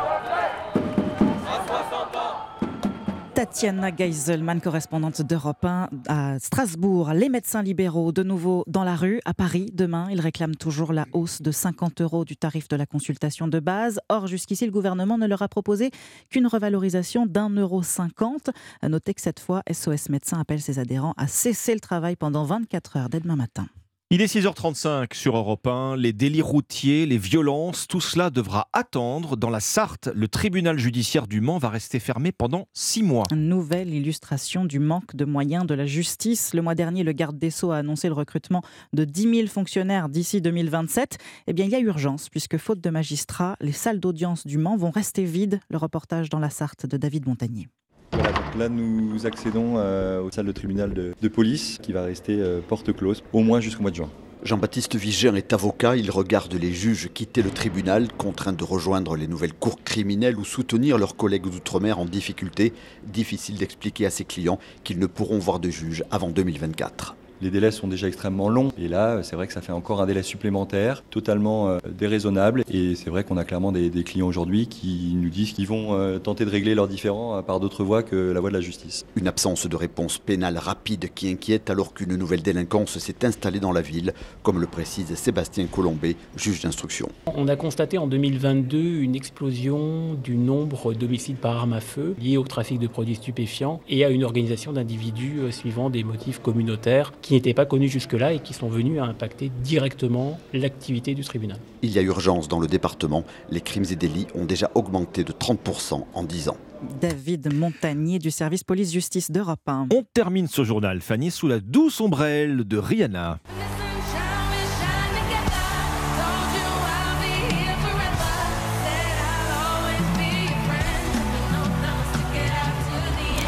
Tatiana Geiselman, correspondante d'Europe 1 à Strasbourg. Les médecins libéraux, de nouveau dans la rue, à Paris, demain. Ils réclament toujours la hausse de 50 euros du tarif de la consultation de base. Or, jusqu'ici, le gouvernement ne leur a proposé qu'une revalorisation d'un euro cinquante. À noter que cette fois, SOS Médecins appelle ses adhérents à cesser le travail pendant 24 heures dès demain matin. Il est 6h35 sur Europe 1. Les délits routiers, les violences, tout cela devra attendre. Dans la Sarthe, le tribunal judiciaire du Mans va rester fermé pendant six mois. Nouvelle illustration du manque de moyens de la justice. Le mois dernier, le garde des Sceaux a annoncé le recrutement de 10 000 fonctionnaires d'ici 2027. Eh bien, il y a urgence, puisque faute de magistrats, les salles d'audience du Mans vont rester vides. Le reportage dans la Sarthe de David Montagnier. Voilà, donc là nous accédons euh, aux salles de tribunal de, police qui va rester euh, porte close au moins jusqu'au mois de juin. Jean-Baptiste Vigère est avocat, il regarde les juges quitter le tribunal, contraints de rejoindre les nouvelles cours criminelles ou soutenir leurs collègues d'outre-mer en difficulté. Difficile d'expliquer à ses clients qu'ils ne pourront voir de juge avant 2024. Les délais sont déjà extrêmement longs et là, c'est vrai que ça fait encore un délai supplémentaire, totalement euh, déraisonnable. Et c'est vrai qu'on a clairement des, des clients aujourd'hui qui nous disent qu'ils vont euh, tenter de régler leurs différends par d'autres voies que la voie de la justice. Une absence de réponse pénale rapide qui inquiète alors qu'une nouvelle délinquance s'est installée dans la ville, comme le précise Sébastien Colombet, juge d'instruction. On a constaté en 2022 une explosion du nombre d'homicides par arme à feu liés au trafic de produits stupéfiants et à une organisation d'individus euh, suivant des motifs communautaires qui n'étaient pas connus jusque-là et qui sont venus à impacter directement l'activité du tribunal. Il y a urgence dans le département. Les crimes et délits ont déjà augmenté de 30% en 10 ans. David Montagnier du service police-justice d'Europe 1. On termine ce journal, Fanny, sous la douce ombrelle de Rihanna.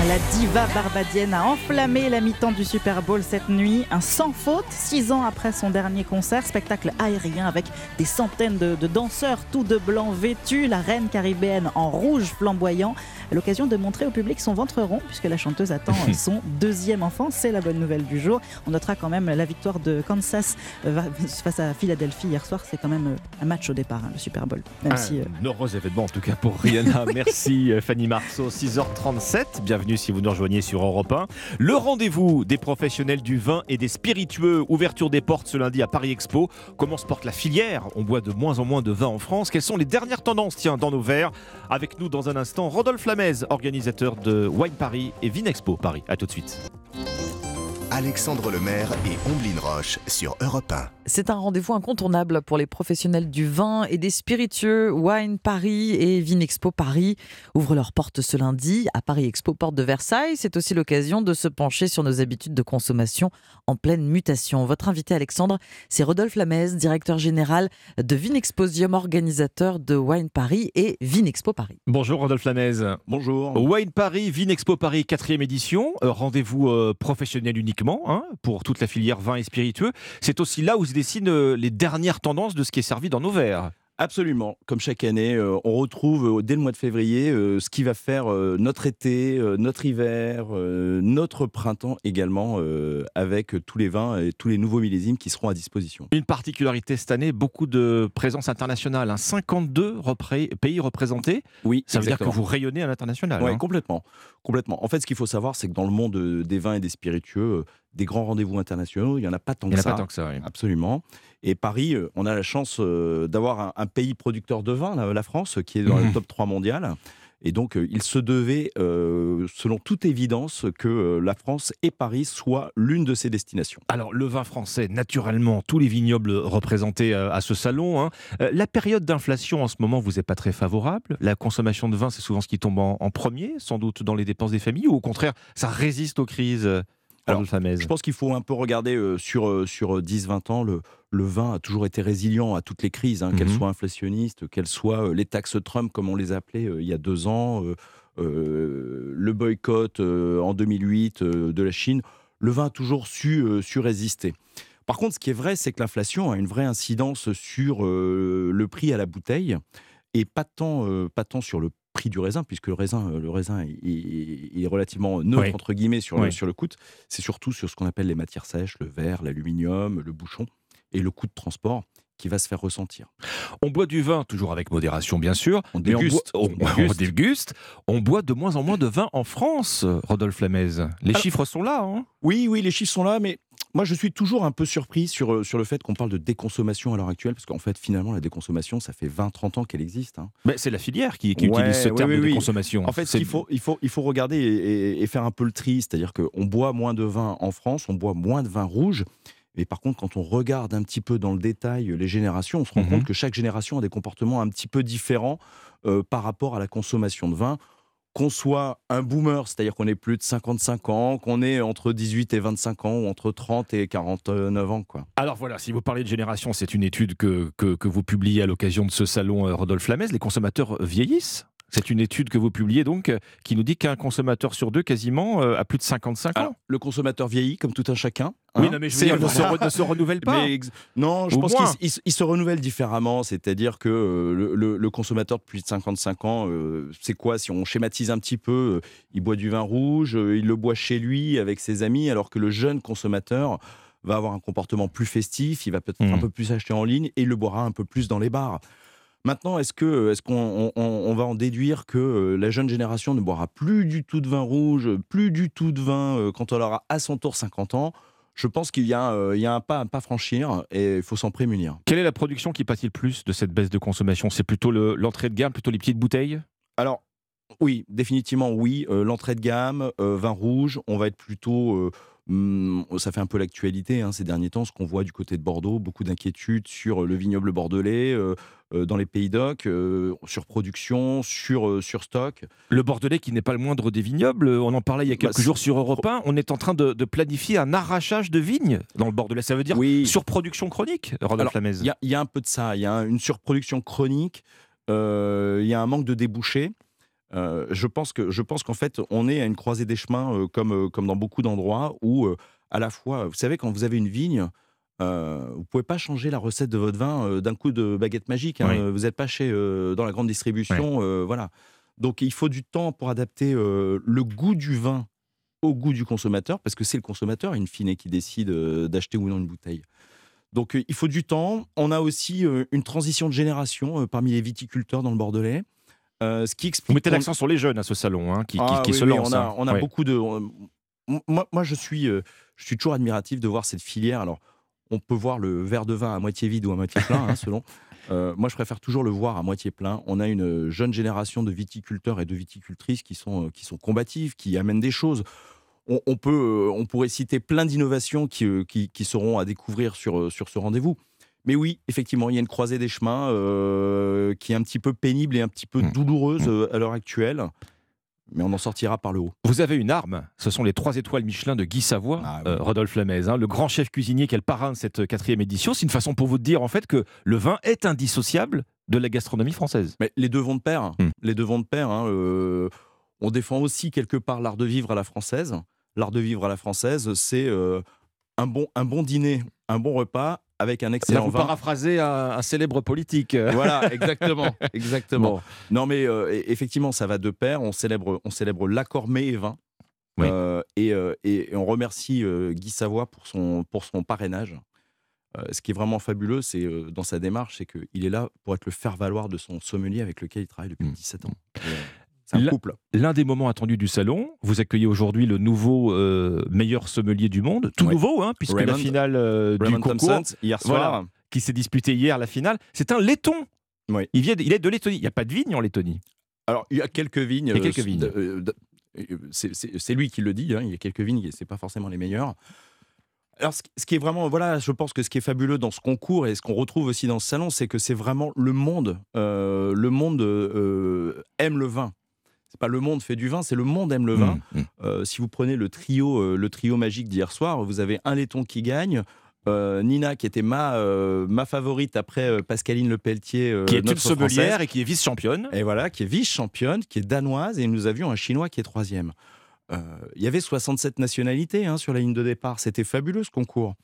La diva barbadienne a enflammé la mi-temps du Super Bowl cette nuit. Un sans faute, six ans après son dernier concert. Spectacle aérien avec des centaines de, de danseurs, tout de blanc vêtus. La reine caribéenne en rouge flamboyant. L'occasion de montrer au public son ventre rond, puisque la chanteuse attend <laughs> son deuxième enfant. C'est la bonne nouvelle du jour. On notera quand même la victoire de Kansas euh, face à Philadelphie hier soir. C'est quand même euh, un match au départ, hein, le Super Bowl. Même Un si, euh, heureux événement en tout cas pour Rihanna. <laughs> Merci Fanny Marceau, 6h37. Bienvenue si vous nous rejoignez sur Europe 1. Le rendez-vous des professionnels du vin et des spiritueux. Ouverture des portes ce lundi à Paris Expo. Comment se porte la filière? On boit de moins en moins de vin en France. Quelles sont les dernières tendances? Tiens, dans nos verres Avec nous dans un instant, Rodolphe Lamez, organisateur de Wine Paris et Vinexpo Paris. A tout de suite. Alexandre Lemaire et Omblin Roche sur Europe 1. C'est un rendez-vous incontournable pour les professionnels du vin et des spiritueux. Wine Paris et Vinexpo Paris ouvrent leurs portes ce lundi à Paris Expo, porte de Versailles. C'est aussi l'occasion de se pencher sur nos habitudes de consommation en pleine mutation. Votre invité Alexandre, c'est Rodolphe Lamez, directeur général de Vinexposium, organisateur de Wine Paris et Vinexpo Paris. Bonjour Rodolphe Lamez. Bonjour. Wine Paris, Vinexpo Paris, quatrième édition. Euh, Rendez-vous euh, professionnel hein, pour toute la filière vin et spiritueux. C'est aussi là où se dessinent euh, les dernières tendances de ce qui est servi dans nos verres. Absolument. Comme chaque année, euh, on retrouve euh, dès le mois de février euh, ce qui va faire notre été, notre hiver, notre printemps également, avec tous les vins et tous les nouveaux millésimes qui seront à disposition. Une particularité cette année, beaucoup de présence internationale. hein. 52 repré- pays représentés. Oui, Ça veut dire que vous rayonnez à l'international. Oui, hein. complètement. complètement. En fait, ce qu'il faut savoir, c'est que dans le monde des vins et des spiritueux, des grands rendez-vous internationaux, il n'y en a pas tant Il que en a ça. pas tant que ça, oui. Absolument. Et Paris, euh, on a la chance euh, d'avoir un, un pays producteur de vin, la, la France, qui est dans Mhm. le top 3 mondial. Et donc, euh, il se devait, euh, selon toute évidence, que euh, la France et Paris soient l'une de ses destinations. Alors, le vin français, naturellement, tous les vignobles représentés euh, à ce salon. hein. La période d'inflation en ce moment vous est pas très favorable. La consommation de vin, c'est souvent ce qui tombe en, en premier, sans doute dans les dépenses des familles, ou au contraire, ça résiste aux crises? Alors, Je pense qu'il faut un peu regarder euh, sur, euh, sur 10-20 ans. Le, le vin a toujours été résilient à toutes les crises, hein, qu'elles Mhm. soient inflationnistes, qu'elles soient euh, les taxes Trump, comme on les appelait euh, il y a deux ans, euh, euh, le boycott euh, en 2008 euh, de la Chine. Le vin a toujours su, euh, su résister. Par contre, ce qui est vrai, c'est que l'inflation a une vraie incidence sur euh, le prix à la bouteille et pas tant, euh, pas tant sur le prix du raisin, puisque le raisin, euh, le raisin est, est- est relativement neutre, Oui. entre guillemets, sur, le, sur le coût. C'est surtout sur ce qu'on appelle les matières sèches, le verre, l'aluminium, le bouchon, et le coût de transport qui va se faire ressentir. On boit du vin, toujours avec modération bien sûr. On déguste. On, boit, On on- déguste. on boit de moins en moins de vin en France, Rodolphe Lamez. Les Alors- chiffres sont là. hein. Oui, oui, les chiffres sont là, mais moi je suis toujours un peu surpris sur, euh, sur le fait qu'on parle de déconsommation à l'heure actuelle, parce qu'en fait, finalement, la déconsommation, ça fait 20-30 ans qu'elle existe. hein. Mais c'est la filière qui, qui Ouais, utilise ce oui, terme oui, de oui. consommation. En fait, il faut, il, faut, il faut regarder et, et- et faire un peu le tri, c'est-à-dire qu'on boit moins de vin en France, on boit moins de vin rouge. Mais par contre, quand on regarde un petit peu dans le détail les générations, on se rend Mhm. compte que chaque génération a des comportements un petit peu différents euh, par rapport à la consommation de vin. Qu'on soit un boomer, c'est-à-dire qu'on ait plus de 55 ans, qu'on ait entre 18 et 25 ans, ou entre 30 et 49 ans. Alors voilà, si vous parlez de génération, c'est une étude que, que, que vous publiez à l'occasion de ce salon euh, Rodolphe Lamez. Les consommateurs vieillissent C'est une étude que vous publiez donc euh, qui nous dit qu'un consommateur sur deux quasiment euh, a plus de 55 ans. Alors, le consommateur vieillit comme tout un chacun. Oui, hein. non, mais je veux dire, ne se re- ne se renouvelle pas. Mais non, je Au pense qu'il se renouvelle différemment. C'est-à-dire que euh, le, le- le consommateur depuis 55 ans, euh, c'est quoi Si on schématise un petit peu, il boit du vin rouge, il le boit chez lui avec ses amis, alors que le jeune consommateur va avoir un comportement plus festif, il va peut-être un peu plus acheter en ligne et il le boira un peu plus dans les bars. Maintenant, est-ce que est-ce qu'on on- on va en déduire que euh, la jeune génération ne boira plus du tout de vin rouge, plus du tout de vin euh, quand elle aura à son tour 50 ans? Je pense qu'il y a, euh, il y a un pas à pas franchir et il faut s'en prémunir. Quelle est la production qui pâtit le plus de cette baisse de consommation? C'est plutôt le- l'entrée de gamme, plutôt les petites bouteilles? Alors, oui, définitivement oui. Euh, L'entrée de gamme, euh, vin rouge, on va être plutôt. Hum, ça fait un peu l'actualité hein, ces derniers temps, ce qu'on voit du côté de Bordeaux, beaucoup d'inquiétudes sur euh, le vignoble bordelais, euh, euh, dans les pays d'oc, euh, sur production, sur, sur stock. Le Bordelais qui n'est pas le moindre des vignobles, on en parlait il y a Bah, quelques jours sur Europe 1, on est en train de, de planifier un arrachage de vignes dans le Bordelais. Ça veut dire surproduction chronique, Rodolphe Il y, y a un peu de ça. Il y a un- une surproduction chronique. il y a un manque de débouchés. Euh, je pense que je pense qu'en fait, on est à une croisée des chemins, euh, comme euh, comme dans beaucoup d'endroits où euh, à la fois, vous savez, quand vous avez une vigne. Vous pouvez pas changer la recette de votre vin d'un coup de baguette magique. hein. Oui. Vous n'êtes pas chez dans la grande distribution, voilà. Donc il faut du temps pour adapter le goût du vin au goût du consommateur, parce que c'est le consommateur, in fine, qui décide d'acheter ou non une bouteille. Donc il faut du temps. On a aussi une transition de génération parmi les viticulteurs dans le Bordelais. Euh, ce qui explique Vous mettez l'accent sur les jeunes à ce salon, hein, qui, Ah qui oui, se oui, lancent. On a, hein. on a Ouais. beaucoup de. on- moi, moi, je suis, euh, je suis toujours admiratif de voir cette filière. Alors, on peut voir le verre de vin à moitié vide ou à moitié plein, hein, <laughs> selon. Euh, moi, je préfère toujours le voir à moitié plein. On a une jeune génération de viticulteurs et de viticultrices qui sont, qui sont combatives, qui amènent des choses. On, on peut, on pourrait citer plein d'innovations qui, qui, qui seront à découvrir sur, sur ce rendez-vous. Mais oui, effectivement, il y a une croisée des chemins euh, qui est un petit peu pénible et un petit peu douloureuse euh, à l'heure actuelle. Mais on en sortira par le haut. Vous avez une arme, ce sont les trois étoiles Michelin de Guy Savoie, Ah euh, Rodolphe Lamez, hein, le grand chef cuisinier qui est le parrain de cette quatrième édition. C'est une façon pour vous de dire en fait que le vin est indissociable de la gastronomie française. Mais les deux vont de pair. Hmm. Les deux vont de pair. hein. On défend aussi quelque part l'art de vivre à la française. L'art de vivre à la française, c'est un, bon, un bon dîner, un bon repas avec un Là, excellent vous vin. paraphrasez un, un célèbre politique. <laughs> Voilà, exactement, <laughs> exactement. Bon. Non, mais euh, e- effectivement, ça va de pair. On célèbre, on célèbre l'accord mets et vin. Oui. Euh, et, euh, et- et on remercie euh, Guy Savoie pour son, pour son parrainage. Euh, ce qui est vraiment fabuleux, c'est euh, dans sa démarche, c'est qu'il est là pour être le faire-valoir de son sommelier avec lequel il travaille depuis 17 ans. Et, euh, C'est un L'un- couple. L'un des moments attendus du salon, vous accueillez aujourd'hui le nouveau euh, meilleur sommelier du monde, tout Ouais. nouveau, hein, puisque la Raymond- finale euh, du Raymond concours Thompson, hier voilà, soir. qui s'est disputé hier la finale. C'est un laiton. Il, vient, il est de Lettonie. Il n'y a pas de vigne en Lettonie. Alors, il y a quelques vignes. Il y a quelques vignes. c'est- c'est c'est lui qui le dit. hein, il y a quelques vignes, et c'est pas forcément les meilleures. Alors, ce qui- ce qui est vraiment, voilà, je pense que ce qui est fabuleux dans ce concours et ce qu'on retrouve aussi dans ce salon, c'est que c'est vraiment le monde. euh, le monde euh, aime le vin. C'est pas le monde fait du vin, c'est le monde aime le vin. Mmh, Euh, si vous prenez le trio, euh, le trio magique d'hier soir, vous avez un laiton qui gagne. euh, Nina, qui était ma, ma favorite après Pascaline Le Pelletier, euh, Qui est une notre sommelière Française. et qui est vice-championne. Et voilà, qui est vice-championne, qui est danoise, et nous avions un Chinois qui est troisième. Il y avait 67 nationalités hein, sur la ligne de départ. C'était fabuleux ce concours.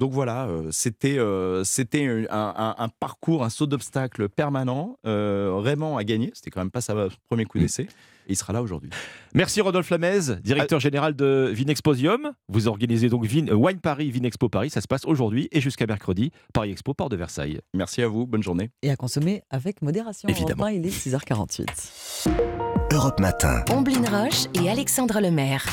Donc voilà, euh, c'était euh, c'était un, un- un parcours, un saut d'obstacle permanent. Euh, Raymond a gagné, c'était quand même pas sa premier coup d'essai. Et il sera là aujourd'hui. Merci Rodolphe Lamez, directeur général de Vinexposium. Vous organisez donc Vin- euh, Wine Paris, Vinexpo Paris. Ça se passe aujourd'hui et jusqu'à mercredi, Paris Expo, Port de Versailles. Merci à vous, bonne journée. Et à consommer avec modération. Évidemment. Enfin, il est 6h48. Europe Matin. Omblin Roche et Alexandre Lemaire.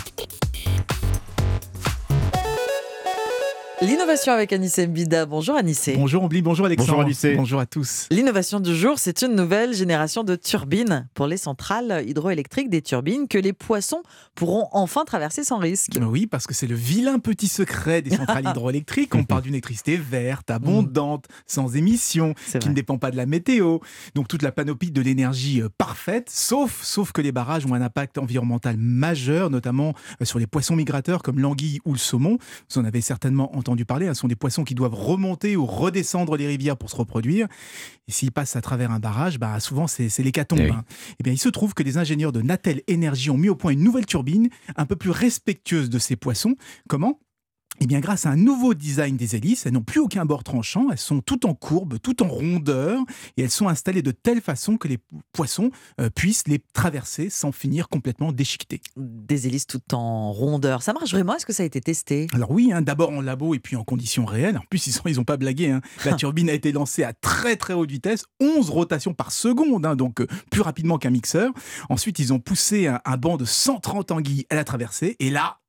L'innovation avec Anissé Mbida. Bonjour Anissé. Bonjour Ombli, bonjour Alexandre. Bonjour Anissé. Bonjour à tous. L'innovation du jour, c'est une nouvelle génération de turbines pour les centrales hydroélectriques, des turbines que les poissons pourront enfin traverser sans risque. Oui, parce que c'est le vilain petit secret des centrales <laughs> hydroélectriques. On parle d'une électricité verte, abondante, sans émissions, qui ne dépend pas de la météo. Donc toute la panoplie de l'énergie euh, parfaite, sauf, sauf que les barrages ont un impact environnemental majeur, notamment euh, sur les poissons migrateurs comme l'anguille ou le saumon. Vous en avez certainement entendu parler. hein, Ce sont des poissons qui doivent remonter ou redescendre les rivières pour se reproduire. Et s'ils passent à travers un barrage, bah, souvent c'est l'hécatombe. Eh oui. hein. Eh bien, il se trouve que les ingénieurs de Natel Énergie ont mis au point une nouvelle turbine un peu plus respectueuse de ces poissons. Comment? Eh bien, grâce à un nouveau design des hélices, elles n'ont plus aucun bord tranchant, elles sont toutes en courbe, toutes en rondeur, et elles sont installées de telle façon que les poissons euh, puissent les traverser sans finir complètement déchiquetés. Des hélices tout en rondeur. Ça marche vraiment? Est-ce que ça a été testé? Alors oui, hein, d'abord en labo et puis en conditions réelles. En plus, ils n'ont pas blagué. hein. <laughs> La turbine a été lancée à très très haute vitesse, 11 rotations par seconde, hein, donc euh, plus rapidement qu'un mixeur. Ensuite, ils ont poussé un, un banc de 130 anguilles à la traversée, et là...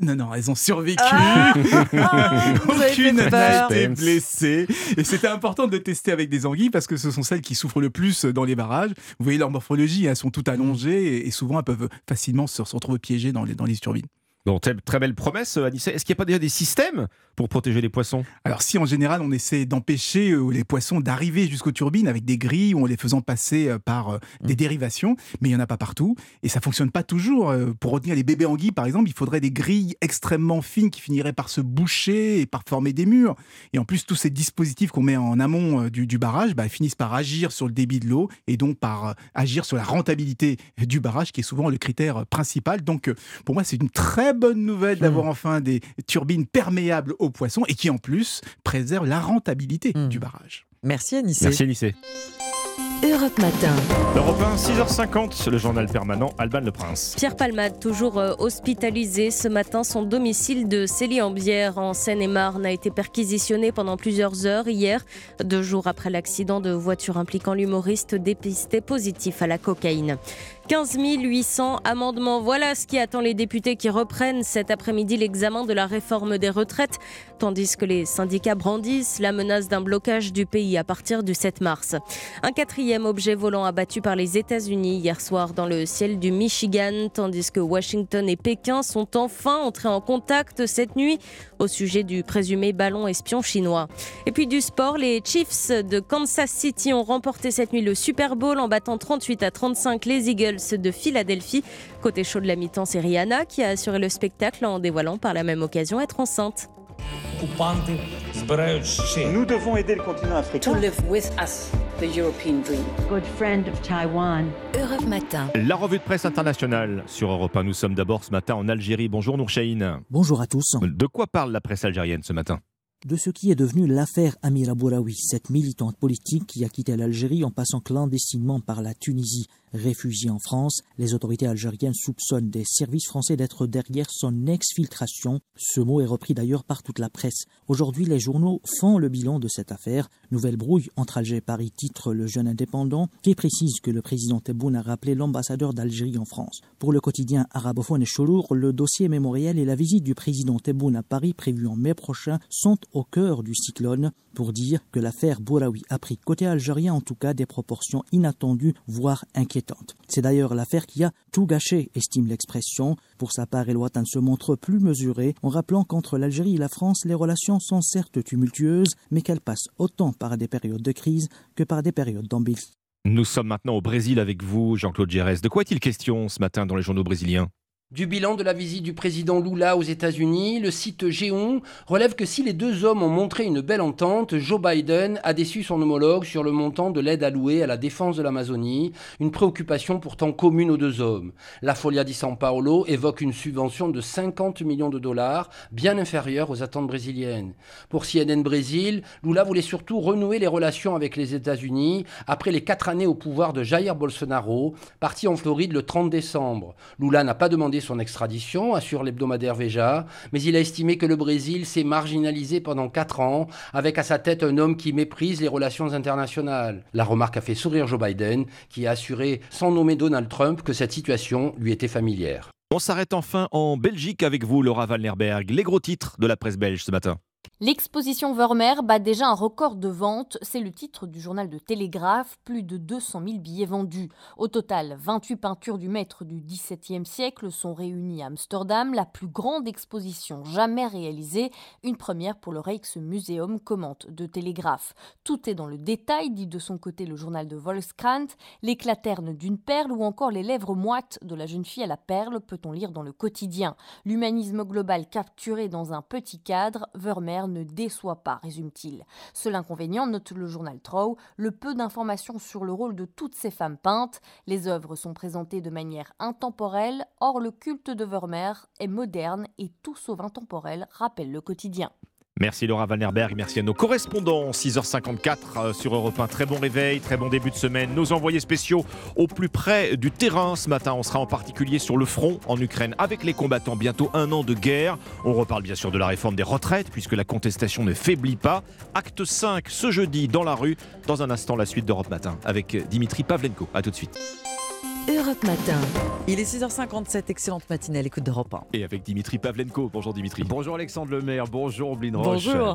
Non, non, elles ont survécu. Ah <laughs> fait Aucune n'a été blessée. Et c'était important de tester avec des anguilles parce que ce sont celles qui souffrent le plus dans les barrages. Vous voyez leur morphologie, elles sont toutes allongées et, souvent elles peuvent facilement se, se retrouver piégées dans les, dans les turbines. Bon, très, belle promesse, Anissé. Est-ce qu'il n'y a pas déjà des systèmes pour protéger les poissons? Alors si en général on essaie d'empêcher euh, les poissons d'arriver jusqu'aux turbines avec des grilles ou en les faisant passer euh, par euh, des dérivations, mais il n'y en a pas partout et ça fonctionne pas toujours. Euh, Pour retenir les bébés anguilles par exemple, il faudrait des grilles extrêmement fines qui finiraient par se boucher et par former des murs. Et en plus tous ces dispositifs qu'on met en amont euh, du, du barrage bah, finissent par agir sur le débit de l'eau et donc par euh, agir sur la rentabilité du barrage qui est souvent le critère euh, principal. Donc euh, pour moi c'est une très bonne nouvelle d'avoir enfin des turbines perméables aux poissons et qui en plus préservent la rentabilité du barrage. Merci Anissé. Merci Anissé. Europe Matin. Europe 1, 6h50, le journal permanent, Alban Le Prince. Pierre Palmade, toujours euh, hospitalisé ce matin, son domicile de Célie-en-Bière en Seine-et-Marne a été perquisitionné pendant plusieurs heures hier, deux jours après l'accident de voiture impliquant l'humoriste dépisté positif à la cocaïne. 15 800 amendements, voilà ce qui attend les députés qui reprennent cet après-midi l'examen de la réforme des retraites, tandis que les syndicats brandissent la menace d'un blocage du pays à partir du 7 mars. Un quatrième objet volant abattu par les États-Unis hier soir dans le ciel du Michigan, tandis que Washington et Pékin sont enfin entrés en contact cette nuit au sujet du présumé ballon espion chinois. Et puis du sport, les Chiefs de Kansas City ont remporté cette nuit le Super Bowl en battant 38 à 35 les Eagles de Philadelphie. Côté chaud de la mi-temps, c'est Rihanna qui a assuré le spectacle en dévoilant par la même occasion être enceinte. Nous devons aider le continent africain. To live with us the European dream. Good friend of Taiwan. Europe Matin. La revue de presse internationale sur Europe 1. Nous sommes d'abord ce matin en Algérie. Bonjour Nourchaïn. Bonjour à tous. De quoi parle la presse algérienne ce matin? De ce qui est devenu l'affaire Amira Bouraoui, cette militante politique qui a quitté l'Algérie en passant clandestinement par la Tunisie. Réfugiée en France, les autorités algériennes soupçonnent des services français d'être derrière son exfiltration. Ce mot est repris d'ailleurs par toute la presse. Aujourd'hui, les journaux font le bilan de cette affaire. Nouvelle brouille entre Alger et Paris, titre le jeune indépendant, qui précise que le président Tebboune a rappelé l'ambassadeur d'Algérie en France. Pour le quotidien arabophone et Cholour, le dossier mémoriel et la visite du président Tebboune à Paris prévue en mai prochain sont au cœur du cyclone. pour dire que l'affaire Bouraoui a pris côté algérien en tout cas des proportions inattendues, voire inquiétantes. C'est d'ailleurs l'affaire qui a tout gâché, estime l'expression. Pour sa part, El Watan se montre plus mesuré en rappelant qu'entre l'Algérie et la France, les relations sont certes tumultueuses, mais qu'elles passent autant par des périodes de crise que par des périodes d'embellie. Nous sommes maintenant au Brésil avec vous, Jean-Claude Gérès. De quoi est-il question ce matin dans les journaux brésiliens? Du bilan de la visite du président Lula aux États-Unis, le site Géon relève que si les deux hommes ont montré une belle entente, Joe Biden a déçu son homologue sur le montant de l'aide allouée à la défense de l'Amazonie, une préoccupation pourtant commune aux deux hommes. La Folia di São Paulo évoque une subvention de 50 millions de dollars, bien inférieure aux attentes brésiliennes. Pour CNN Brésil, Lula voulait surtout renouer les relations avec les États-Unis après les quatre années au pouvoir de Jair Bolsonaro, parti en Floride le 30 décembre. Lula n'a pas demandé son extradition, assure l'hebdomadaire Veja, mais il a estimé que le Brésil s'est marginalisé pendant quatre ans, avec à sa tête un homme qui méprise les relations internationales. La remarque a fait sourire Joe Biden, qui a assuré, sans nommer Donald Trump, que cette situation lui était familière. On s'arrête enfin en Belgique avec vous, Laura Walnerberg. Les gros titres de la presse belge ce matin. L'exposition Vermeer bat déjà un record de vente, c'est le titre du journal de Télégraphe, plus de 200 000 billets vendus. Au total, 28 peintures du maître du XVIIe siècle sont réunies à Amsterdam, la plus grande exposition jamais réalisée, une première pour le Rijksmuseum, commente de Télégraphe. Tout est dans le détail, dit de son côté le journal de Volkskrant, l'éclaterne d'une perle ou encore les lèvres moites de la jeune fille à la perle, peut-on lire dans le quotidien. L'humanisme global capturé dans un petit cadre, Vermeer ne déçoit pas, résume-t-il. Seul inconvénient, note le journal Trow, le peu d'informations sur le rôle de toutes ces femmes peintes. Les œuvres sont présentées de manière intemporelle, or le culte de Vermeer est moderne et tout sauf intemporel, rappelle le quotidien. Merci Laura Vannerberg, merci à nos correspondants. 6h54 euh, sur Europe 1. Très bon réveil, très bon début de semaine. Nos envoyés spéciaux au plus près du terrain ce matin. On sera en particulier sur le front en Ukraine avec les combattants. Bientôt un an de guerre. On reparle bien sûr de la réforme des retraites puisque la contestation ne faiblit pas. Acte 5 ce jeudi dans la rue. Dans un instant, la suite d'Europe Matin avec Dimitri Pavlenko. A tout de suite. Europe Matin. Il est 6h57, excellente matinée à l'écoute d'Europe 1. Et avec Dimitri Pavlenko. Bonjour Dimitri. Bonjour Alexandre Lemaire, bonjour Blin Bonjour.